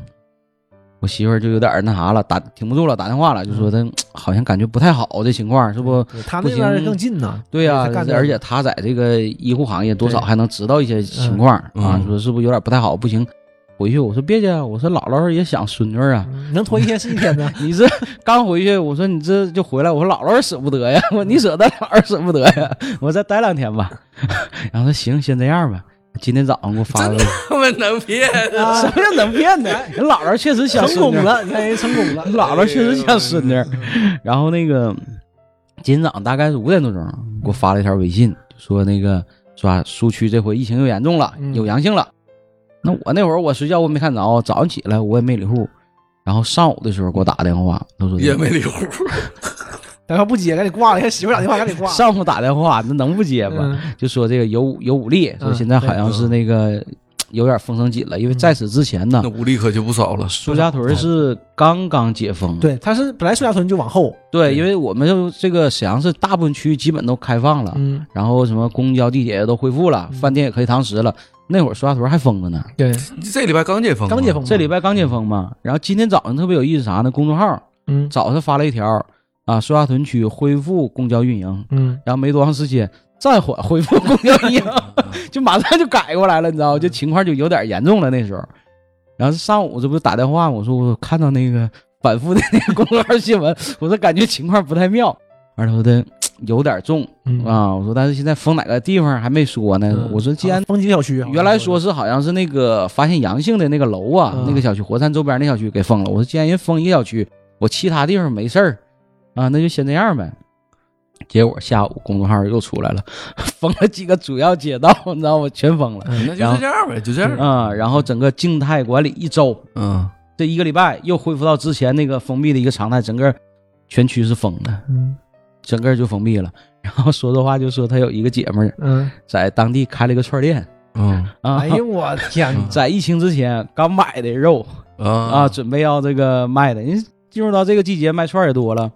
我媳妇儿就有点儿那啥了，打挺不住了，打电话了，就说她好像感觉不太好，这情况是不？对他那边儿更近呢。对呀、而且她在这个医护行业多少还能知道一些情况嗯啊，嗯说是不是有点不太好，不行。回去我说别介，我说姥姥也想孙女儿啊，嗯能拖一天是一天呢。你这刚回去，我说你这就回来，我说姥姥舍不得呀，我说你舍得，姥姥舍不得呀，我再待两天吧。然后说行，先这样吧。今天早上给我发了个，他妈能骗啊 什么叫能骗呢？人姥姥确实想成孙女儿，功 了，你看人成功了。姥姥确实想孙女儿。然后那个今天早上大概是五点多钟，给我发了一条微信，说那个说啊苏区这回疫情又严重了，嗯有阳性了。那我那会儿我睡觉我没看着，早上起来我也没理户。然后上午的时候给我打个电话，他说也没理户，电话不接，赶紧挂了。看媳妇打电话，赶紧挂。上午打电话，那能不接吗？嗯就说这个有有武力，说嗯现在好像是那个有点风声紧了，因为在此之前呢那，武力可就不少了。苏家屯是刚刚解封，对，他是本来苏家屯就往后，对，因为我们就这个沈阳市大部分区域基本都开放了，嗯，然后什么公交、地铁也都恢复了，饭店也可以堂食了。那会儿苏家屯还封着呢，对，这礼拜刚解封，刚解封，这礼拜刚解封嘛。然后今天早上特别有意思啥呢？公众号嗯早上发了一条啊，苏家屯区恢复公交运营，嗯，然后没多长时间暂缓恢复公交运营，就马上就改过来了，你知道吗？就情况就有点严重了那时候。然后上午这不是打电话，我说我看到那个反复的那个公众号新闻，我说感觉情况不太妙，完了说的 有点重嗯啊，我说但是现在封哪个地方还没说呢。嗯我说既然封几个小区，原来说是好像是那个发现阳性的那个楼啊，嗯那个小区火山周边那小区给封了。我说既然人封一个小区，我其他地方没事儿啊，那就先这样呗。结果下午公众号又出来了，封了几个主要街道，你知道吗？全封了那就这样呗，就这样。啊、然后整个静态管理一周，嗯，这一个礼拜又恢复到之前那个封闭的一个常态，整个全区是封的，嗯整个就封闭了。然后说的话就说他有一个姐们儿嗯，在当地开了一个串店嗯啊，哎呦我天 哪，在疫情之前刚买的肉啊啊，准备要这个卖的，因为进入到这个季节卖串儿也多了，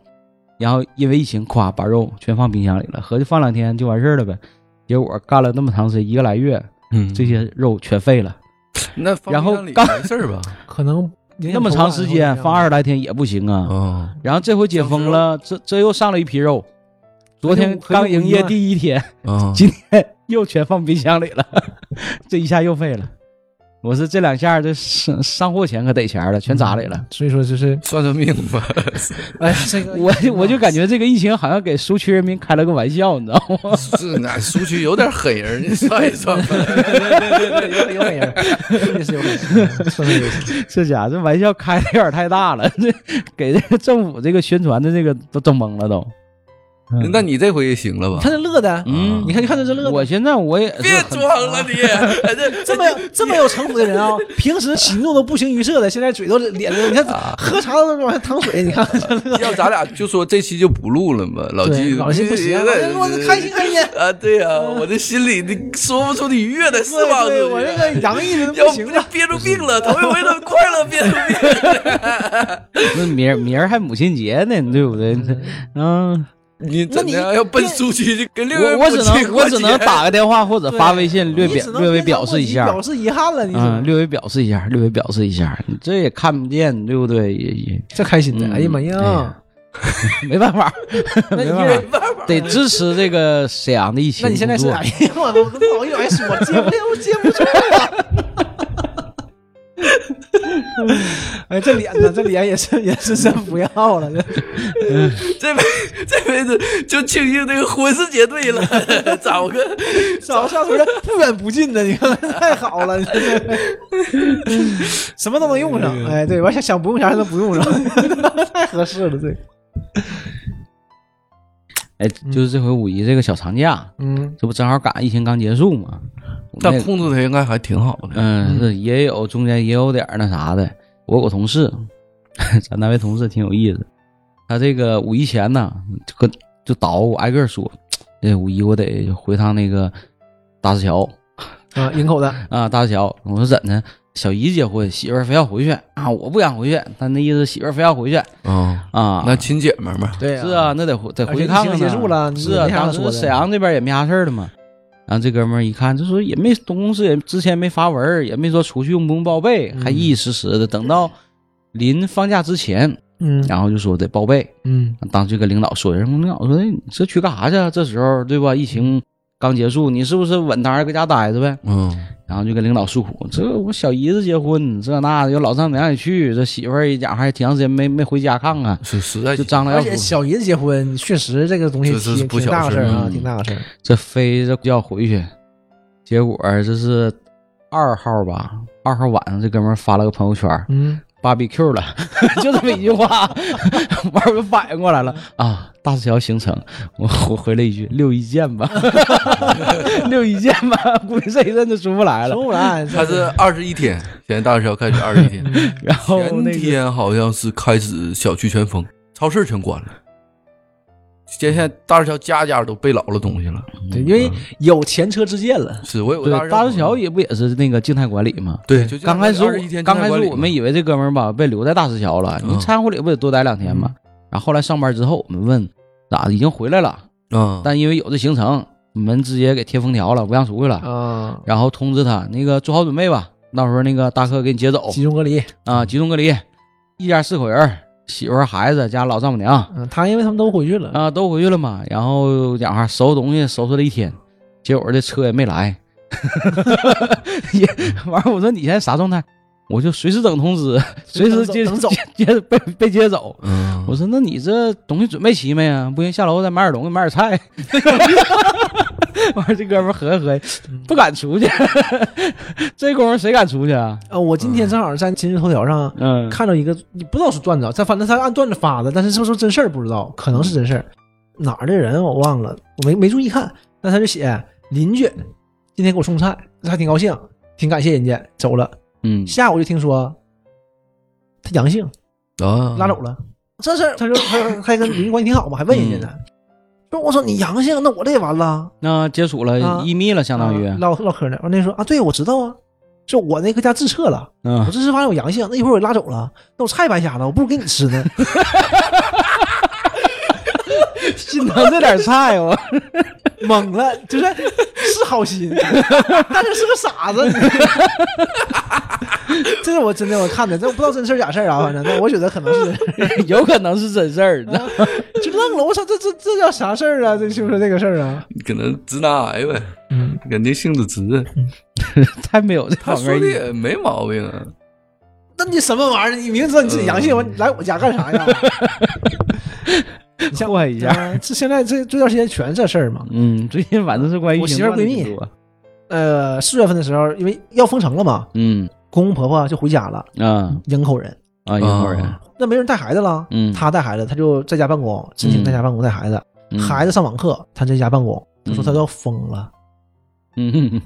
然后因为疫情，咵把肉全放冰箱里了，合计放两天就完事儿了呗。结果干了那么长时间，一个来月，嗯，这些肉全废了。那然后冰箱里刚没事儿吧？可能那么长时间放二十来天也不行啊。哦，然后这回解封了，这这又上了一批肉。昨天刚营业第一天，啊，今天又全放冰箱里了，这一下又废了。我是这两下这上上货钱可得钱了，全砸里了。所以说就是，算算命吧。哎，这个 我我就感觉这个疫情好像给苏区人民开了个玩笑，你知道吗？是那苏区有点狠人，你算一算吧。有有狠人，真的是有狠人，说的有这家伙这玩笑开的有点太大了，这给这个政府这个宣传的这个都整懵了都。嗯那你这回也行了吧你？看他乐的，嗯你看你看他这乐的，我现在我也别装了你，这这么有这么有城府的人啊，平时喜怒都不形于色的，现在嘴都咧着，你看喝茶都往下淌水，你看这乐。要咱俩就说这期就不录了嘛，老对季老季不行，我这开心开心。啊，对呀，我这心里你说不出的愉悦的是吧？对，我这个洋溢的要不不行了。憋住病了，头一回的快乐憋住病。那明儿明儿还母亲节呢，对不对？嗯，你怎的要奔苏区去跟六月我我只能我只能打个电话或者发微信略表略微表示一下表，示遗憾了，你略微表示一下，略微表示一下，你这也看不见，对不对？也也这开心的，嗯哎呀妈呀！没办法，那没办法，得支持这个沈阳的疫情那你现在哎呀，我我不好意思说，接不了，我接不住了。哎 哎，这脸呢？这脸也是也是真不要了，这 这辈这辈子就庆幸这个婚事结对了，找个 找下回不远不近的，你看太好了，什么都能用上。哎，对，完想想不用啥还能不用上，太合适了，这。哎，就是这回五一这个小长假，嗯这不正好赶上疫情刚结束嘛？但控制的应该还挺好的。嗯，是也有中间也有点儿那啥的。我有个同事，咱单位同事挺有意思，他这个五一前呢，就跟就捣鼓挨个儿说，这五一我得回趟那个大石桥啊，营口的，啊，大石桥。我说怎的？小姨结婚，媳妇儿非要回去啊，我不想回去，但那意思媳妇儿非要回去嗯，啊。那亲姐们儿嘛，对是啊，，那得回得回去看看呢结束了是啊，当时沈阳这边也没啥事儿了嘛。然后这哥们儿一看，就说也没东公司也之前没发文儿，也没说出去用不用报备，还嗯一一实实的。等到临放假之前，嗯然后就说得报备。嗯当时就跟领导说，人领导说：“哎你这去干啥去啊？这时候对吧？疫情刚结束，你是不是稳当儿搁家待着呗？”嗯，然后就跟领导诉苦，这我小姨子结婚，这那的，又老丈母娘也去，这媳妇儿一家还挺长时间没没回家看看，是实在就张罗要而且小姨子结婚，确实这个东西挺挺不小大个事儿啊，挺大个事儿。这飞着要回去，结果这是二号吧，二号晚上这哥们儿发了个朋友圈儿嗯，，BBQ 了，就这么一句话，玩儿我就反应过来了啊，大石桥行程，我我回了一句六一见吧，六一见吧，估计这一阵就出不来了出。不来，他是二十一天，现在大石桥开始二十一天，然后前那天好像是开始小区全封，超市全关了。现在大石桥家家都备老了东西了，对，因为有前车之鉴了。是我有个大石石桥也不也是那个静态管理吗？对，就刚开始刚开始我们以为这哥们儿吧被留在大石桥了，你嗯参会里不得多待两天吗？然后后来上班之后，我们问咋的已经回来了，嗯，但因为有这行程，我们直接给贴封条了，不让出去了。啊，然后通知他那个做好准备吧，到时候那个大客给你接走集中隔离。啊，集中隔离，一家四口人儿，媳妇儿孩子加老丈母娘嗯，他因为他们都回去了，啊都回去了嘛。然后讲话收拾东西收拾了一天，结果这车也没来，也完了。我说你现在啥状态？我就随时等通知，随时接走 接接被被接走。嗯，我说那你这东西准备齐没啊？不行，下楼再买点东西，买点菜。完了，这哥们儿合计合计，不敢出去。这功夫谁敢出去啊？呃，我今天正好在今日头条上嗯，看到一个，你不知道是段子啊，他反正他按段子发的，但是是不是真事儿不知道，可能是真事儿。哪儿的人我忘了，我没没注意看，但他就写邻居今天给我送菜，还挺高兴，挺感谢人家，走了。嗯。下午就听说他阳性，啊，拉走了。这事儿。他说他还跟邻居关系挺好嘛，还问人家呢。说我说你阳性，那我这也完了，那接触了啊。一密了，相当于。啊，唠唠嗑呢。完那说啊，对我知道啊，就我那个家自测了，我嗯，这次发现我阳性，那一会儿我拉走了，那我菜白瞎了，我不如给你吃呢。心疼这点菜我。懵了，就是是好心，但是是个傻子。这是我真的我看的，这我不知道真事儿假事儿啊，反正但我觉得可能是 有可能是真事儿，儿就愣了。我操，这这这叫啥事儿啊？这就是这个事儿啊。可能直男癌呗，嗯，肯定性子直。太没有这他说。的也没毛病啊，那你什么玩意儿？你明知道你自己阳性，完你来我家干啥呀？你像祸害一下。啊这现在这这段时间全这事儿嘛。嗯，最近反正是关于我媳妇闺蜜呃，四月份的时候，因为要封城了嘛，嗯。公公婆婆就回家了，啊。营口人。啊，营口人，那没人带孩子了，嗯。他带孩子，他就在家办公，申请在家办公带孩子，嗯。孩子上网课，他在家办公，他说他都要疯了。嗯，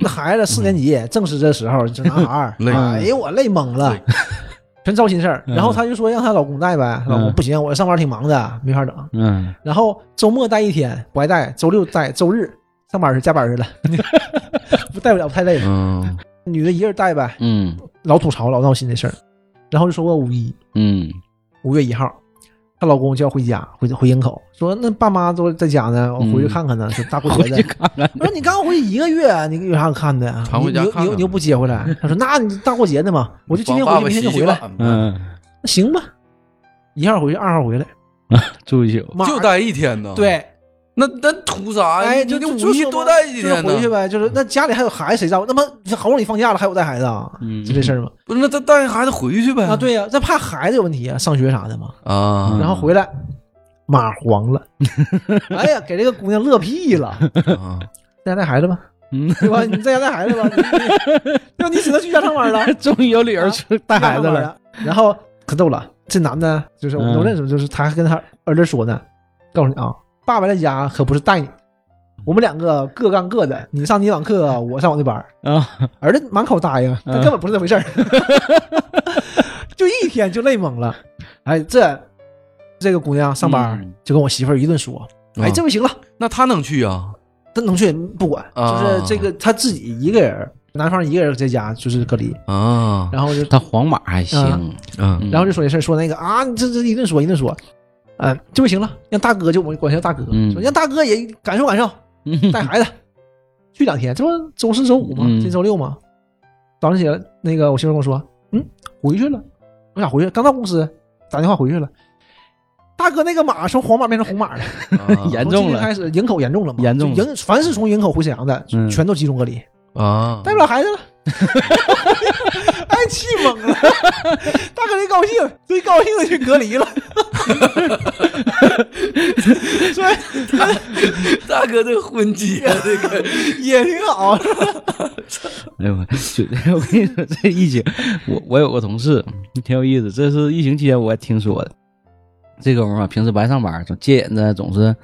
那孩子四年级，正是这时候，这男孩儿，哎呦我累懵了，全糟心事儿。嗯。然后她就说让她老公带呗，她老公嗯不行，我上班挺忙的，没法整。嗯。然后周末带一天，不爱带，周六带，周日上班去加班去了，不带不了，太累。了。嗯，女的一个人带呗，嗯。老吐槽，老闹心的事儿。然后就说过五一，嗯。五月一号，她老公就要回家，回回营口，说那爸妈都在家呢，我回去看看呢，说大过节的。我说你刚回去一个月，你有啥可看的呀？常回家看看你你又你又你又不接回来？他说那你大过节的嘛，我就今天回去，明天就回来。嗯，那行吧，一号回去，二号回来，住一宿，就待一天呢。，对，那那图啥呀？哎，就就五一多带几天回？去呗，就是那家里还有孩子谁照顾？那么好不容易放假了，还有带孩子啊，嗯就这事儿嘛。不是，那他带孩子回去呗？啊，对呀，这怕孩子有问题啊，上学啥的嘛。啊，然后回来马黄了，哎呀，给这个姑娘乐屁了，啊在家带孩子吧，嗯，对吧？你在家带孩子吧，你你对吧？你只能居家上班了，终于有理由去带孩子了。了。然后可逗了，这男的就是我们都嗯认识，就是他还跟他儿子说呢，告诉你啊，爸爸在家可不是带你，我们两个各干各的，你上你网课，我上我的班儿。啊，儿子满口答应，但根本不是那回事儿，就一天就累懵了。哎，这这个姑娘上班嗯就跟我媳妇儿一顿说，哎，这回行了，那她能去啊？她能去不管，啊就是这个她自己一个人，男方一个人在家就是隔离，啊，然后就他黄马还行，嗯嗯然后就说这事儿，说那个啊，这这一顿说一顿说，嗯，这不行了，让大哥就我们管他叫大哥，嗯说让大哥也感受感受，嗯带孩子去两天，这不周四周五吗？嗯今周六吗？早上起来，那个我媳妇跟我说，嗯，回去了。我咋回去？刚到公司打电话回去了。大哥，那个马从黄马变成红马了，啊严重了开始营口严重了嘛？严重营凡是从营口回沈阳的，嗯全都集中隔离，啊，带不了孩子了。哎，气懵了！大哥一高兴，最高兴的去隔离了。所以大哥这婚期啊，这个也挺好。哎呦我就我跟你说，这疫情，我我有个同事挺有意思，这是疫情期间我也听说的。这哥们儿啊，平时不爱上班，总戒瘾着，总是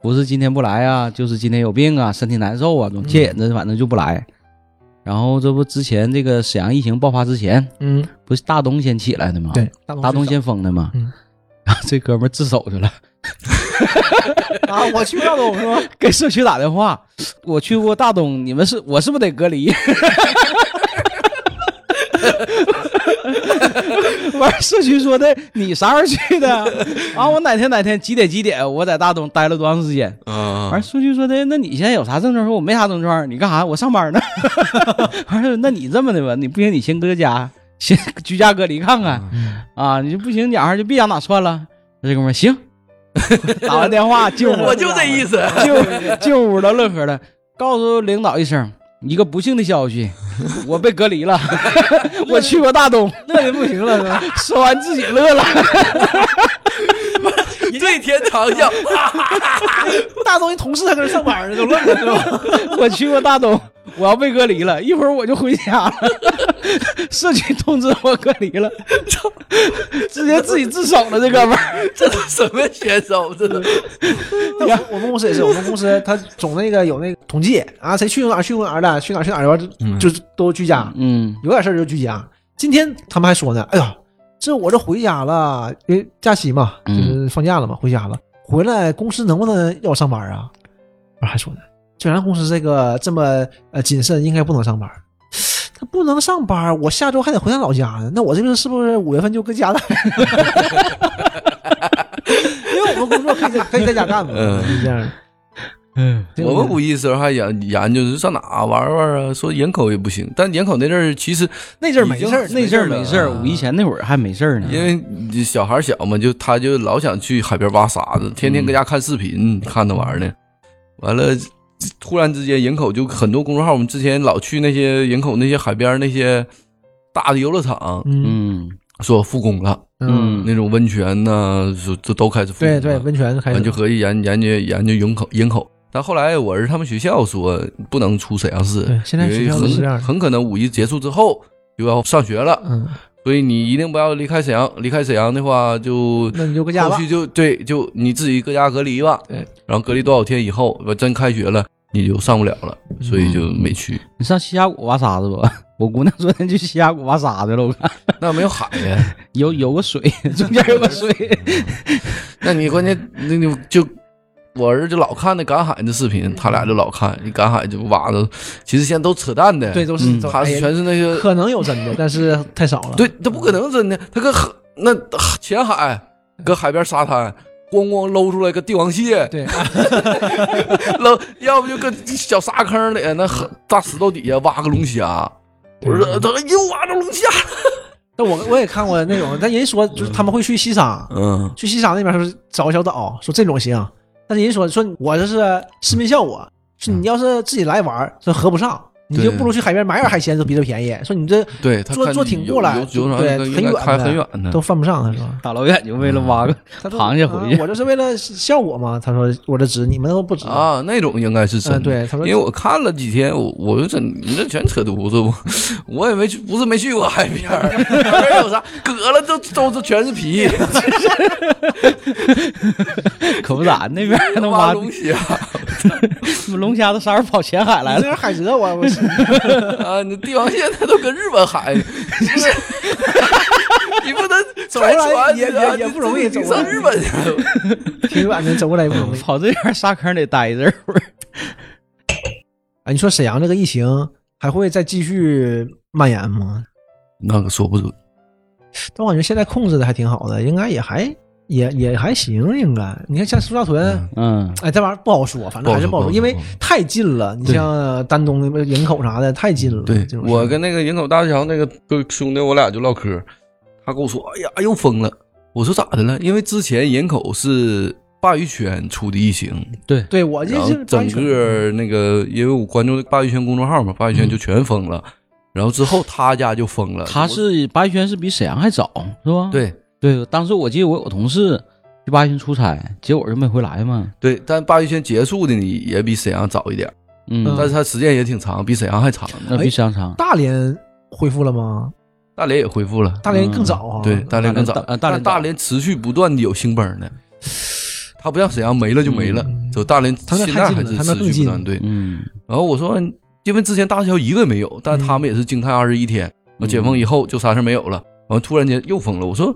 不是今天不来啊，就是今天有病啊，身体难受啊，总戒瘾着，反正就不来。然后这不之前这个沈阳疫情爆发之前，嗯，不是大东先起来的吗？对，，大东先封的吗。嗯 然后这哥们自首去了，啊，我去过大东是吧？给社区打电话，我去过大东，你们是我是不是得隔离？完，社区说的你啥时候去的？啊，我哪天哪天几点几点我在大东待了多长时间？啊完，社区说的，那你现在有啥症状？说我没啥症状，你干啥？我上班呢。完了，那你这么的吧，你不行，你先搁家，先居家隔离看看啊。你就不行，俩人就别想哪窜了。这哥们行，打完电话进屋，我就这意思。进进屋了，乐呵的，告诉领导一声。一个不幸的消息，我被隔离了。我去过大东，乐的不行了是吧？说完自己乐了。对天长啸，大东一同事还搁那上班呢，都乐了是吧？我去过大东，我要被隔离了，一会儿我就回家了。社区通知我隔离了，操直接自己自首了，这哥们儿。这是什么选手？这是 我我们公司也是，我们公司他总那个有那个统计啊，谁去过哪儿去过哪儿的，去哪儿去哪儿的，完就嗯就都居家，嗯有点事儿就居家。今天他们还说呢，哎呀，这我这回家了，因为假期嘛，就嗯是放假了嘛，回家了，回来公司能不能要我上班啊？完还说呢，既然公司这个这么呃谨慎，应该不能上班。他不能上班，我下周还得回趟老家呢。那我这边是不是五月份就搁家待？因为我们工作可以在 可以在家干嘛，嗯是这样的。嗯我们五一时候还研研究是上哪玩玩啊？说营口也不行，但营口那阵儿其实那阵儿没事儿，那阵儿没事儿，五一前那会儿还没事儿呢。因为小孩小嘛，就他就老想去海边挖沙子，天天搁家看视频，看那玩意儿呢。完了，突然之间营口就很多公众号，我们之前老去那些营口那些海边那些大的游乐场，嗯嗯说复工了，嗯那种温泉呐，说这都开始复工了。对对，温泉开始就合计研研究研究营口营口。但后来我儿他们学校说不能出沈阳市，对现在学校都是这样的很很可能五一结束之后就要上学了，嗯，所以你一定不要离开沈阳。离开沈阳的话，就那你就搁家吧后续。就对，就你自己搁家隔离吧。对，然后隔离多少天以后，我真开学了，你就上不了了，所以就没去。你上西峡谷挖沙子不？我姑娘昨天去西峡谷挖沙子了，我看那没有海呀，有有个水，中间有个水。那你关键那你就。我儿子就老看那赶海的视频，他俩就老看，你赶海就挖的，其实现在都扯淡的，对，都是嗯全是那些可能有真的，但是太少了。对，他不可能真的，他搁海那浅海，搁海边沙滩，咣咣搂出来个帝王蟹，对，搂，要不就搁小沙坑里那大石头底下挖个龙虾。我说他又挖着龙虾，但我我也看过那种，但人说就是他们会去西沙，嗯。去西沙那边说找个小岛，说这种行，但是人说说我这是市民效果，说你要是自己来玩儿，这合不上，你就不如去海边买点海鲜都比这便宜。说你这对坐坐艇过来有有对很远很远呢都。犯不上，他说。大老远就为了挖个螃蟹回去啊我这是为了效果嘛。他说我这值，你们都不值。啊，那种应该是真对他说因为我看了几天，我我就真你这全扯犊子，我我也没去，不是没去过海边儿，海边有啥？割了都都是全是皮，可不咋，那边还能挖挖龙虾 龙虾都啥时候跑前海来了？你这是海蜇，我我是 啊！你帝王蟹它都跟日本海，就是 你不能走过来也也也不容易走过来你上日本去。挺远的，走过来也不容易。跑这边沙坑得待一阵儿。哎，你说沈阳这个疫情还会再继续蔓延吗？那个说不准，但我感觉现在控制的还挺好的，应该也还也也还行，应该。你看像苏家屯，嗯嗯，哎，这玩意儿不好说，反正还是不好说，因为太近了。你像丹东那边营口啥的，太近了。对我跟那个营口大桥那个哥兄弟，我俩就唠嗑，他跟我说：“哎呀，又封了。”我说：“咋的了？”因为之前营口是鲅鱼圈出的疫情，对，对我就是整个那个，因为我关注鲅鱼圈公众号嘛，鲅鱼圈就全封了。然后之后他家就封了，他是鲅鱼圈是比沈阳还早，是吧？对对，当时我记得我有同事去八一圈出差，结果就没回来嘛。对，但鲅鱼圈结束的呢也比沈阳早一点，嗯，但是它时间也挺长，比沈阳还长呢。那比沈阳长。大连恢复了吗？大连也恢复了，大连更早啊。对，大连更早大，连大连大连持续不断的有兴崩的，它不像沈阳没了就没了，嗯走大连现在还是持续不断对。嗯，然后我说，因为之前大桥一个也没有，但他们也是静态二十一天，嗯解封以后就啥事没有了，完突然间又封了。我说，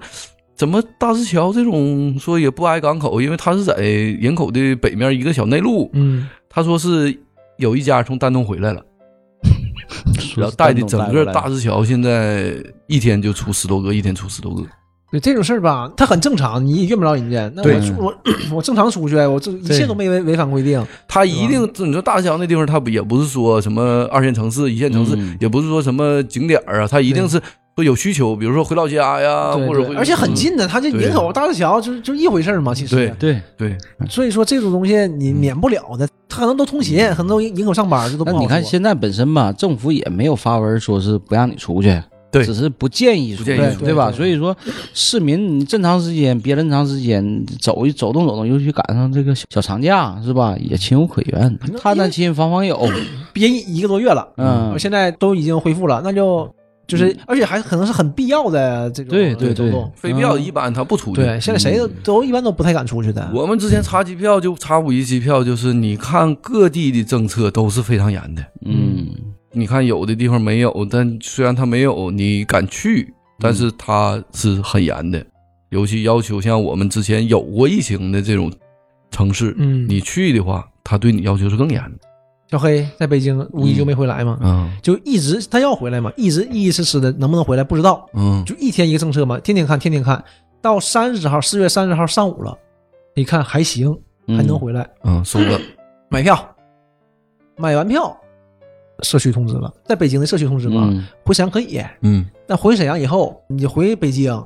怎么大石桥这种说也不挨港口，因为它是在营口的北面一个小内陆。嗯，他说是有一家从丹东回来了，然后带的整个大石桥现在一天就出十多个，一天出十多个。对这种事儿吧，它很正常，你也怨不着人家。那对我我 我正常出去，我这一切都没违违反规定。他一定，你说大石桥那地方，他不也不是说什么二线城市、一线城市，嗯也不是说什么景点儿啊，他一定是说有需求，比如说回老家呀，对或者回而且很近的，它这对营口大石桥就就一回事儿嘛，其实。对对。对，所以说这种东西你免不了的，他可能都通勤，可能都营口上班，这都不那。你看现在本身吧，政府也没有发文说是不让你出去，对只是不建议出去，不建议出对吧？对对所以说，市民你正常时间憋正长时间走一走动走动，尤其赶上这个小小长假，是吧？也情有可原，探探亲，访访友，憋一一个多月了，嗯现在都已经恢复了，那就就是，而且还可能是很必要的这种对对对非必要一般他不出去。对，现在谁都都一般都不太敢出去的。我们之前查机票就查五一机票，就是你看各地的政策都是非常严的。嗯，你看有的地方没有，但虽然他没有，你敢去，但是他是很严的，尤其要求像我们之前有过疫情的这种城市，嗯你去的话，他对你要求是更严的。小黑在北京五一就没回来嘛，嗯。就一直他要回来嘛，一直一一迟迟的，能不能回来不知道，嗯。就一天一个政策嘛，天天看，天天看，到三十号，四月三十号上午了，一看还行，还能回来，嗯，收了。买票，买完票，社区通知了，在北京的社区通知嘛，嗯回沈阳可以，嗯。那回沈阳以后，你回北京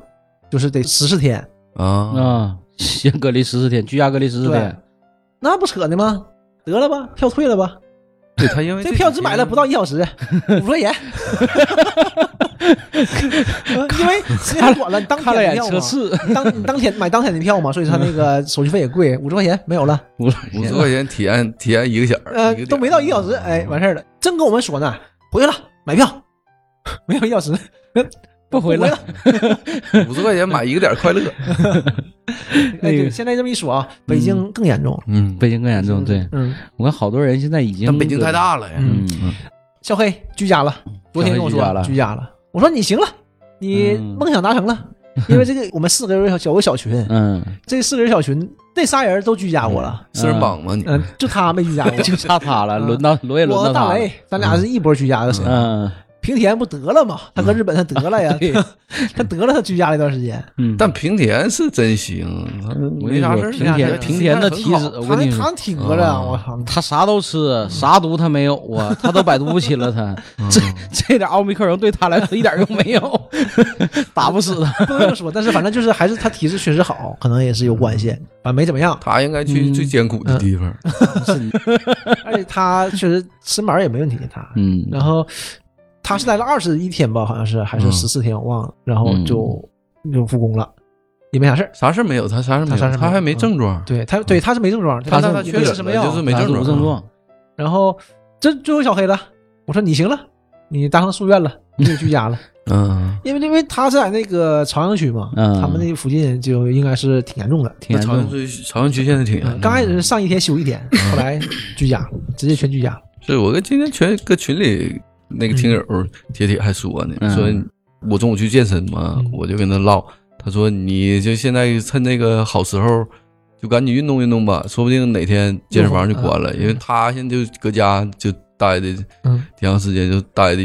就是得十四天，啊啊，先隔离十四天，居家隔离十四天，，那不扯呢吗？得了吧，票退了吧，对他因为这票只买了不到一小时，五十块钱。因为时间太短了，当天的票嘛，当当天买当天的票嘛，所以他那个 手续费也贵，五十块钱没有了，五十块钱体验体验一个小时，呃都没到一个小时，哎，完事儿了。正跟我们说呢，回去了买票，没有一小时，不回来了。五十块钱买一个点快乐。哎，对，现在这么一说啊，北京更严重。嗯，北京更严重。对嗯，我看好多人现在已经但北京太，大了呀。嗯，小黑居家了，昨天跟我说居家了居家了，我说你行了，你嗯梦想达成了。因为这个，我们四个人小有个小群，嗯，这四个人小群，这仨人都居家过了，四人帮吗你。嗯，就他没居家过，就差他了，嗯轮到轮也轮我到他了和大雷，咱俩是一波居家的谁？嗯平田不得了嘛？他搁日本他得了呀，对 他得了，他居家了一段时间。嗯，但平田是真行，我跟你说没啥事儿。平田平田的体质，我他跟你说，那他挺着的，啊我操！他啥都吃，啥毒他没有啊，他都百毒不侵了他。这这点奥密克戎对他来说一点用没有，打不死他。不能这么说，但是反正就是还是他体质确实好，可能也是有关系。反正没怎么样，他应该去最艰苦的地方。而且他确实身板也没问题，他。嗯，然后他是来了二十一天吧，好像是还是嗯十四天，我忘了。然后就就复工了，也没啥事儿。啥事儿没有，他啥事儿没有，他啥事儿没有他还没症状。对他，对他是没症状，他是他确诊也吃没药，就是没他症状症状。然后这最后小黑了，我说你行了，你当上宿院了，你就居家了，嗯，因为因为他是在那个朝阳区嘛，嗯他们那附近就应该是挺严重的。挺严重。那朝阳区朝阳区现在挺严重。嗯刚开始上一天休一天，后来居家，直接全居家了。是我跟今天全搁群里那个听友铁铁还说呢，嗯。说我中午去健身嘛，嗯。我就跟他唠，他说你就现在趁这个好时候，就赶紧运动运动吧，说不定哪天健身房就关了，嗯。因为他现在就搁家就待的嗯，挺长时间，就待的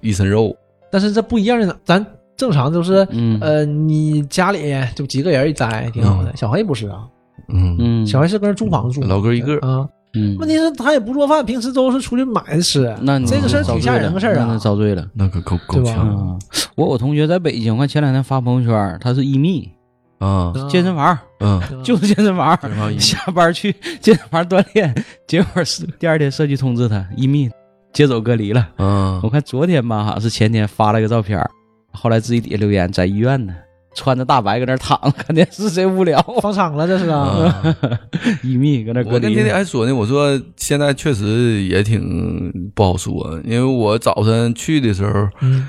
一身肉。但是这不一样的呢，咱正常都是，嗯。呃，你家里就几个人一待挺好的，嗯。小黑不是啊，嗯，嗯，小黑是跟人租房住，老哥一个啊。嗯，问题是他也不做饭，平时都是出去买着吃，那你这个事儿挺吓人的事儿啊那遭罪了。那可够够呛。我，我有同学在北京，我看前两天发朋友圈，他是一密啊，健身房，嗯，就是健身房，下班去 健身房锻炼，结果是第二天社区通知他一密接走隔离了。嗯。我看昨天吧，好像是前天发了个照片，后来自己底下留言在医院呢，穿着大白搁那儿躺着看电视，贼无聊。放场了，这是啊。啊。一密搁那儿隔离。我跟天天还说呢，我说现在确实也挺不好说，因为我早晨去的时候，嗯。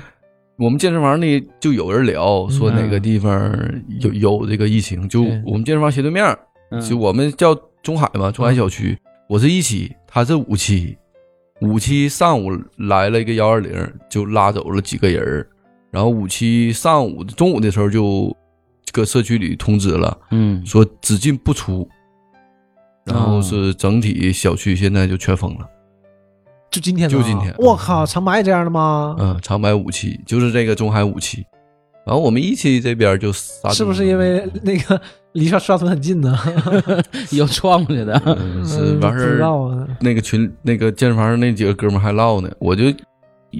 我们健身房里就有人聊说哪个地方有有这个疫情，就对。我们健身房斜对面，嗯。就我们叫中海嘛，中海小区，我是一期，他是五期，五期上午来了一个幺二零，就拉走了几个人儿然后五期上午中午的时候就搁社区里通知了，嗯说只进不出，然后是整体小区现在就全封了。就今天，就今天我靠，长白也这样的吗？嗯，长白五期就是这个中海五期，然后我们一期这边就仨是不是因为那个离刷刷村很近呢？又撞过去的。嗯是嗯不知完事儿道啊。那个群那个健身房那几个哥们还唠呢，我就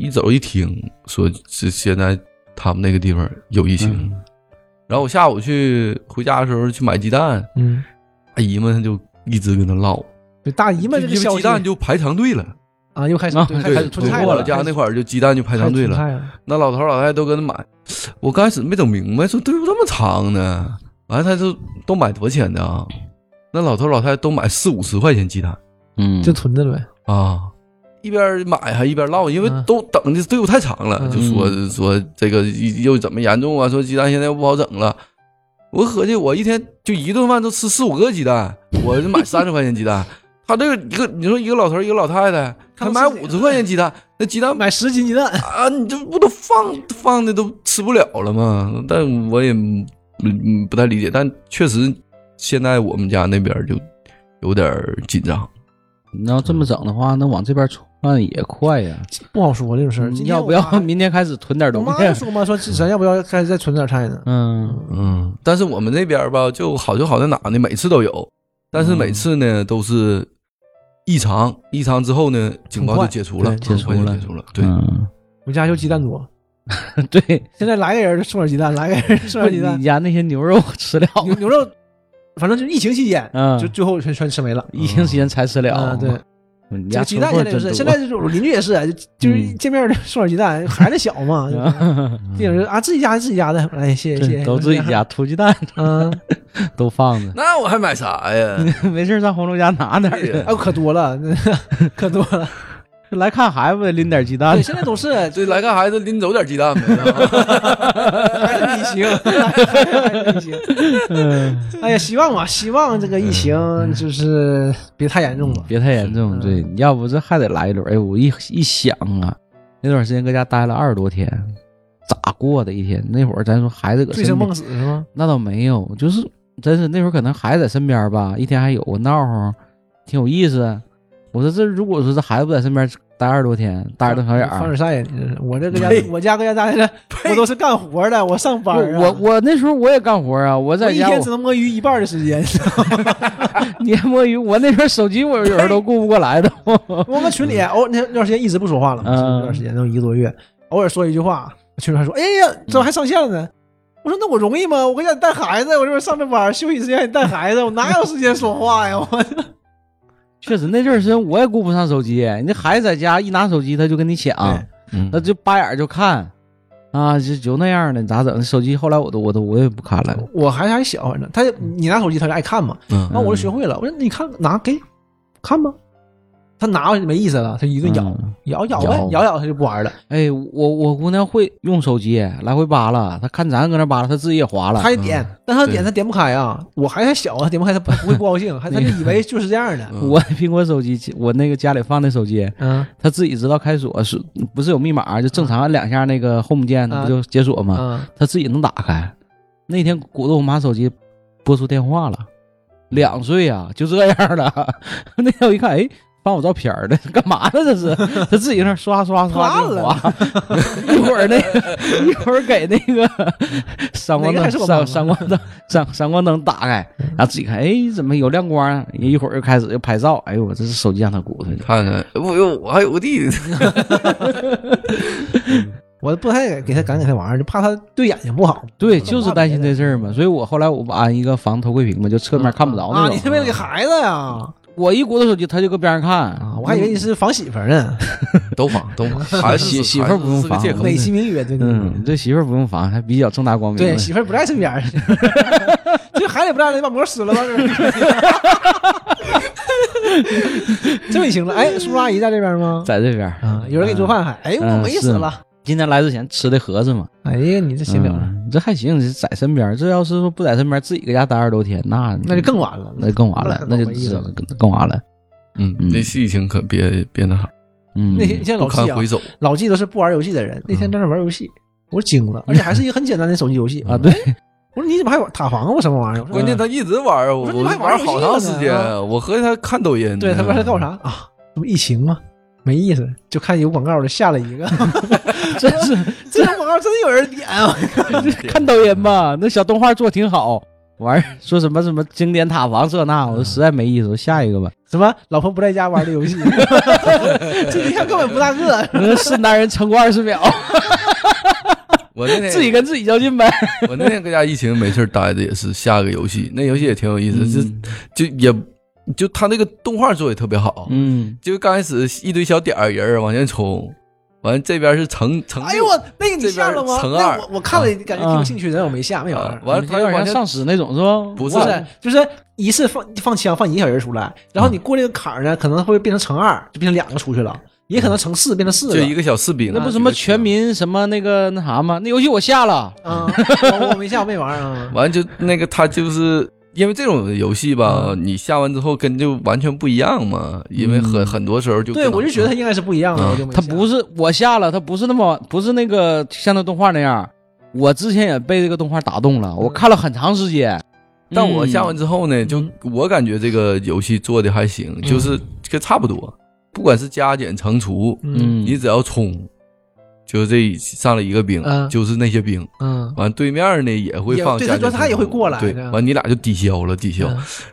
一走一听说是现在他们那个地方有疫情，嗯然后我下午去回家的时候去买鸡蛋，嗯，阿姨们就一直跟他唠，就大姨们这个因为鸡蛋就排长队了。啊，又开始啊对开，始囤菜了。我老家那块儿就鸡蛋就排长队了。那老头老太太都跟他买。我刚开始没整明白，说队伍这么长呢，完了他就都买多少钱的啊？那老头老太太都买四五十块钱鸡蛋嗯，就囤着呗。啊，一边买还一边唠，因为嗯都等的队伍太长了，嗯就说说这个又怎么严重啊？说鸡蛋现在又不好整了。我合计我一天就一顿饭都吃四五个鸡蛋，我就买三十块钱鸡蛋。他这个一个你说一个老头一个老太太，他买五十块钱鸡蛋，那鸡蛋买十斤鸡蛋，啊，你这不都放放的都吃不了了吗？但我也嗯嗯不太理解，但确实现在我们家那边就有点紧张。你要这么整的话，那往这边窜也快呀。不好说这种事儿。要不要 明天开始囤点我东西？妈就说嘛，说咱要不要开始再存点菜呢？嗯嗯，但是我们这边吧，就好就好在哪呢？每次都有，但是每次呢都是异常，异常之后呢，警报就解除了，解除了解除了。对，嗯我家就鸡蛋多，对，现在来个人就送点鸡蛋，来个人送点鸡蛋你。家那些牛肉吃了？牛牛肉，反正就疫情期间，嗯就最后全全吃没了。疫情期间才吃了啊，。对，这个鸡蛋现在就是，现在就是我邻居也是，就 就是嗯见面送点鸡蛋，孩子小嘛，啊电影啊自己家自己家的，哎谢谢谢谢，都自己家 土鸡蛋嗯，都放着，那我还买啥呀？没事上红楼家拿点儿去。哎可多了，可多了。来看孩子拎点鸡蛋对，，现在都是对来看孩子拎走点鸡蛋呗。行，还行。嗯，哎呀，希望吧，希望这个疫情就是别太严重吧。别太严重。对，嗯要不这还得来一轮。哎，我一一想啊，那段时间搁家待了二十多天，咋过的一天？那会儿咱说孩子搁身边醉生梦，死是吗？那倒没有，就是真是那会儿可能孩子在身边吧，一天还有个闹哄，挺有意思。我说这如果说这孩子不在身边待二十多天，大眼瞪小眼儿。凡尔赛呀，你这是我这个家，我家搁家待着，我都是干活的，我上班啊。我我那时候我也干活啊，我我在家一天只能摸鱼一半的时间。你还摸鱼，我那时候手机我有时候都顾不过来的。我们群里偶那那段时间一直不说话了那段时间都一个多月，偶尔说一句话，群里还说：“哎呀，怎么还上线了呢？”我说：“那我容易吗？我搁家带孩子，我这边上着班，休息时间还得带孩子，我哪有时间说话呀？我确实那阵儿时间我也顾不上手机，你这孩子在家一拿手机他就跟你抢，嗯那就扒眼儿就看，啊，就就那样的，你咋整？手机后来我都我都我也不看了。我孩子还小，反正他你拿手机他就爱看嘛，嗯然后我就学会了，我说你看拿给看吧，他拿回去没意思了，他一顿咬嗯咬咬呗咬，咬咬他就不玩了。哎，我我姑娘会用手机来回扒拉，她看咱搁那扒拉，她自己也划了。他也点，但他点对他点不开啊，我还小啊，点不开他不不会不高兴，还他就以为就是这样的。嗯我苹果手机，我那个家里放的手机，嗯他自己知道开锁是不是有密码，就正常按两下那个 home 键，啊不就解锁吗？嗯，他自己能打开。那天鼓捣我妈手机拨出电话了，两岁呀、就这样了。那天我一看，哎，翻我照片儿的，干嘛呢？这是 他自己在那刷刷刷破就滑，一会儿那个一会儿给那个闪光灯闪闪光灯闪闪光灯打开，然后自己看，哎，怎么有亮光啊？一会儿又开始又拍照，哎呦，我这是手机让他鼓捣的。看看，我有我还有个弟弟，我不太给他敢给他玩儿，就怕他对眼睛不好。对，就是担心这事儿嘛，所以我后来我不安一个防偷窥屏嘛，就侧面看不着那啊！种。你是为了给孩子呀？我一鼓捣手机，他就搁边上看啊，我还以为你是防媳妇儿呢，都 防都防，孩子 媳媳妇儿不用防美其名曰这个。嗯，这媳妇儿不用防，还比较正大光明。对，媳妇儿不在身边儿，这孩子也不在了，你把膜撕了吧？这这回行了。哎，叔叔阿姨在这边吗？在这边。啊，有人给你做饭还？哎，我嗯没死了。今天来之前吃的盒子嘛，哎呀，你这心了，嗯这还行，这在身边。这要是说不在身边，自己搁家待二十多天，那那就更完了。那就更完了，那那就更更完了。嗯，嗯那事情可别别那啥，嗯，那天像不老纪啊回，首。老纪都是不玩游戏的人，那天在那玩游戏，我说惊了，而且还是一个很简单的手机游戏啊，。对，我说你怎么还玩塔防啊？什么玩意儿？关键他一直玩儿，我我说你还玩玩好长时间我合计他看抖音。对他玩他干啥啊？这不疫情吗？没意思，就看有广告就下了一个，真是这种广告真有人点啊！看抖音吧，那小动画做挺好。玩说什么什么经典塔防这那，我说实在没意思，我下一个吧。什么老婆不在家玩的游戏，这一看根本不大个。那是男人撑过二十秒，我那天自己跟自己较劲呗。我那天搁家疫情没事儿待着也是下个游戏，那游戏也挺有意思，嗯就就也就他那个动画做的特别好，嗯，就刚开始一堆小点儿人儿往前冲，完这边是乘乘哎呦我那个你下了吗？那乘二我我看了，感觉挺有兴趣的，但我没下，没有。完了他有又往前点像丧尸那种是吧？不是，就是一次放放枪放一个小人出来，然后你过这个坎儿呢，可能会变成乘二，就变成两个出去了，也可能乘四变成四个。就一个小士兵，那不什么全民什么那个那啥吗？那游戏我下了，啊，我我没下，我没玩啊。完就那个他就是因为这种游戏吧，嗯。你下完之后跟就完全不一样嘛，因为很、嗯。很多时候就对，我就觉得它应该是不一样的，嗯。我就没它不是我下了，它不是那么不是那个像那动画那样。我之前也被这个动画打动了，我看了很长时间。但我下完嗯之后呢，就我感觉这个游戏做的还行，就是跟差不多，不管是加减乘除，嗯嗯，你只要冲，就这上了一个兵，嗯。就是那些兵，嗯。完对面呢也会也放加减乘除，对他他也会过来对完你俩就抵消了，抵消。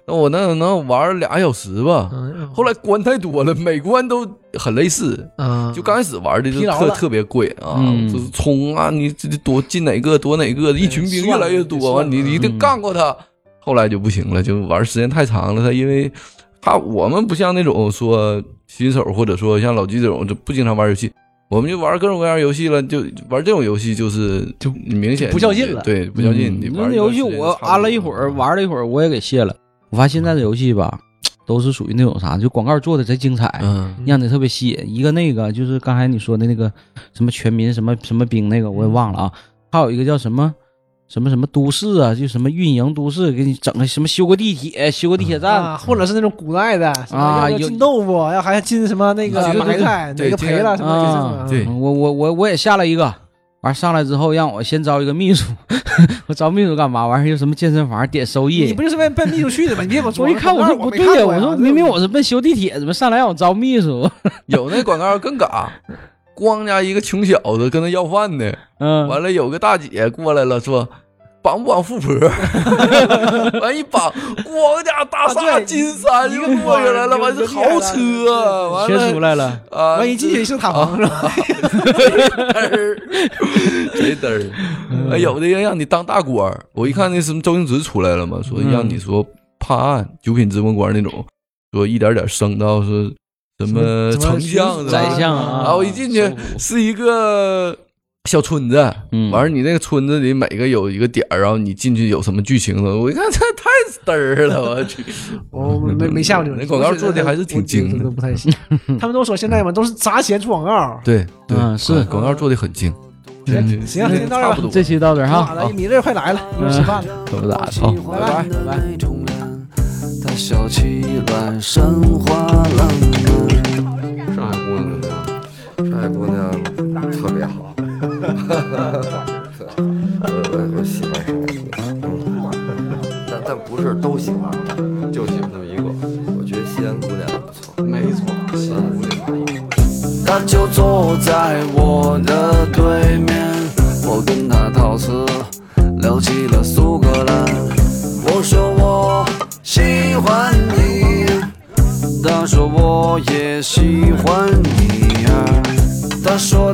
那我那能玩俩小时吧，嗯，后来关太多了，每关都很类似。嗯，就刚开始玩的就疲劳了特特别贵啊，嗯就是冲啊，你这这躲进哪个躲哪个，一群兵越来越多，算了完你你得嗯干过他。后来就不行了，就玩时间太长了。他因为他我们不像那种说新手或者说像老纪这种就不经常玩游戏，我们就玩各种各样游戏了，就玩这种游戏就是就明显不较劲了对，不较劲。你嗯玩那游戏我安了一会儿，玩了一会儿，我也给卸了。我发现现在的游戏吧，都是属于那种啥，就广告做的贼精彩，嗯让你特别吸引。一个那个就是刚才你说的那个什么全民什么什么兵那个，我也忘了啊。还有一个叫什么什么什么都市啊，就什么运营都市，给你整个什么修个地铁、修个地铁站。啊，或者是那种古代的什么要啊有进豆腐，要还要进什么那个白菜，哪个赔了什么啊这种对嗯我我我我也下了一个，完上来之后让我先招一个秘书，我招秘书干嘛？完事儿又什么健身房点收益你不。就是奔奔秘书去的吗？你别给我说。我一看我说不对呀，我说明明我是奔修地铁，怎么上来让我招秘书？有那广告更嘎，光家一个穷小子跟那要饭呢，嗯，完了有个大姐过来了，说绑不绑富婆？完一绑，光家大啊厦金山就过下来了，完是豪车啊，完全出了来了。啊，万一进去是塌房是吧？嘚儿，贼嘚儿。哎，有的人让你当大官儿，我一看那什么周星驰出来了嘛，说让你说判案、九品芝麻官那种，说一点点升到是什么丞相宰相啊然后一进去是一个小村子，嗯完了你那个村子里每个有一个点儿，然后你进去有什么剧情了，我一看这太嘚儿了，我去。我没没下过这种。那广告做的还是挺精的我觉得不太行。他们都说现在嘛都是砸钱出广告。对对嗯是广告做的很精。行行行先到这儿吧差不多。这期到这儿哈好，了，米粒快来了，一会儿吃饭了。可不咋的。好拜拜拜拜。上海姑娘怎么样？上海姑娘不是都喜欢，就喜欢那么一个。我觉得西安姑娘不错，没错，西安姑娘不错。他就坐在我的对面，我跟她陶瓷聊起了苏格兰。我说我喜欢你，她说我也喜欢你啊。他说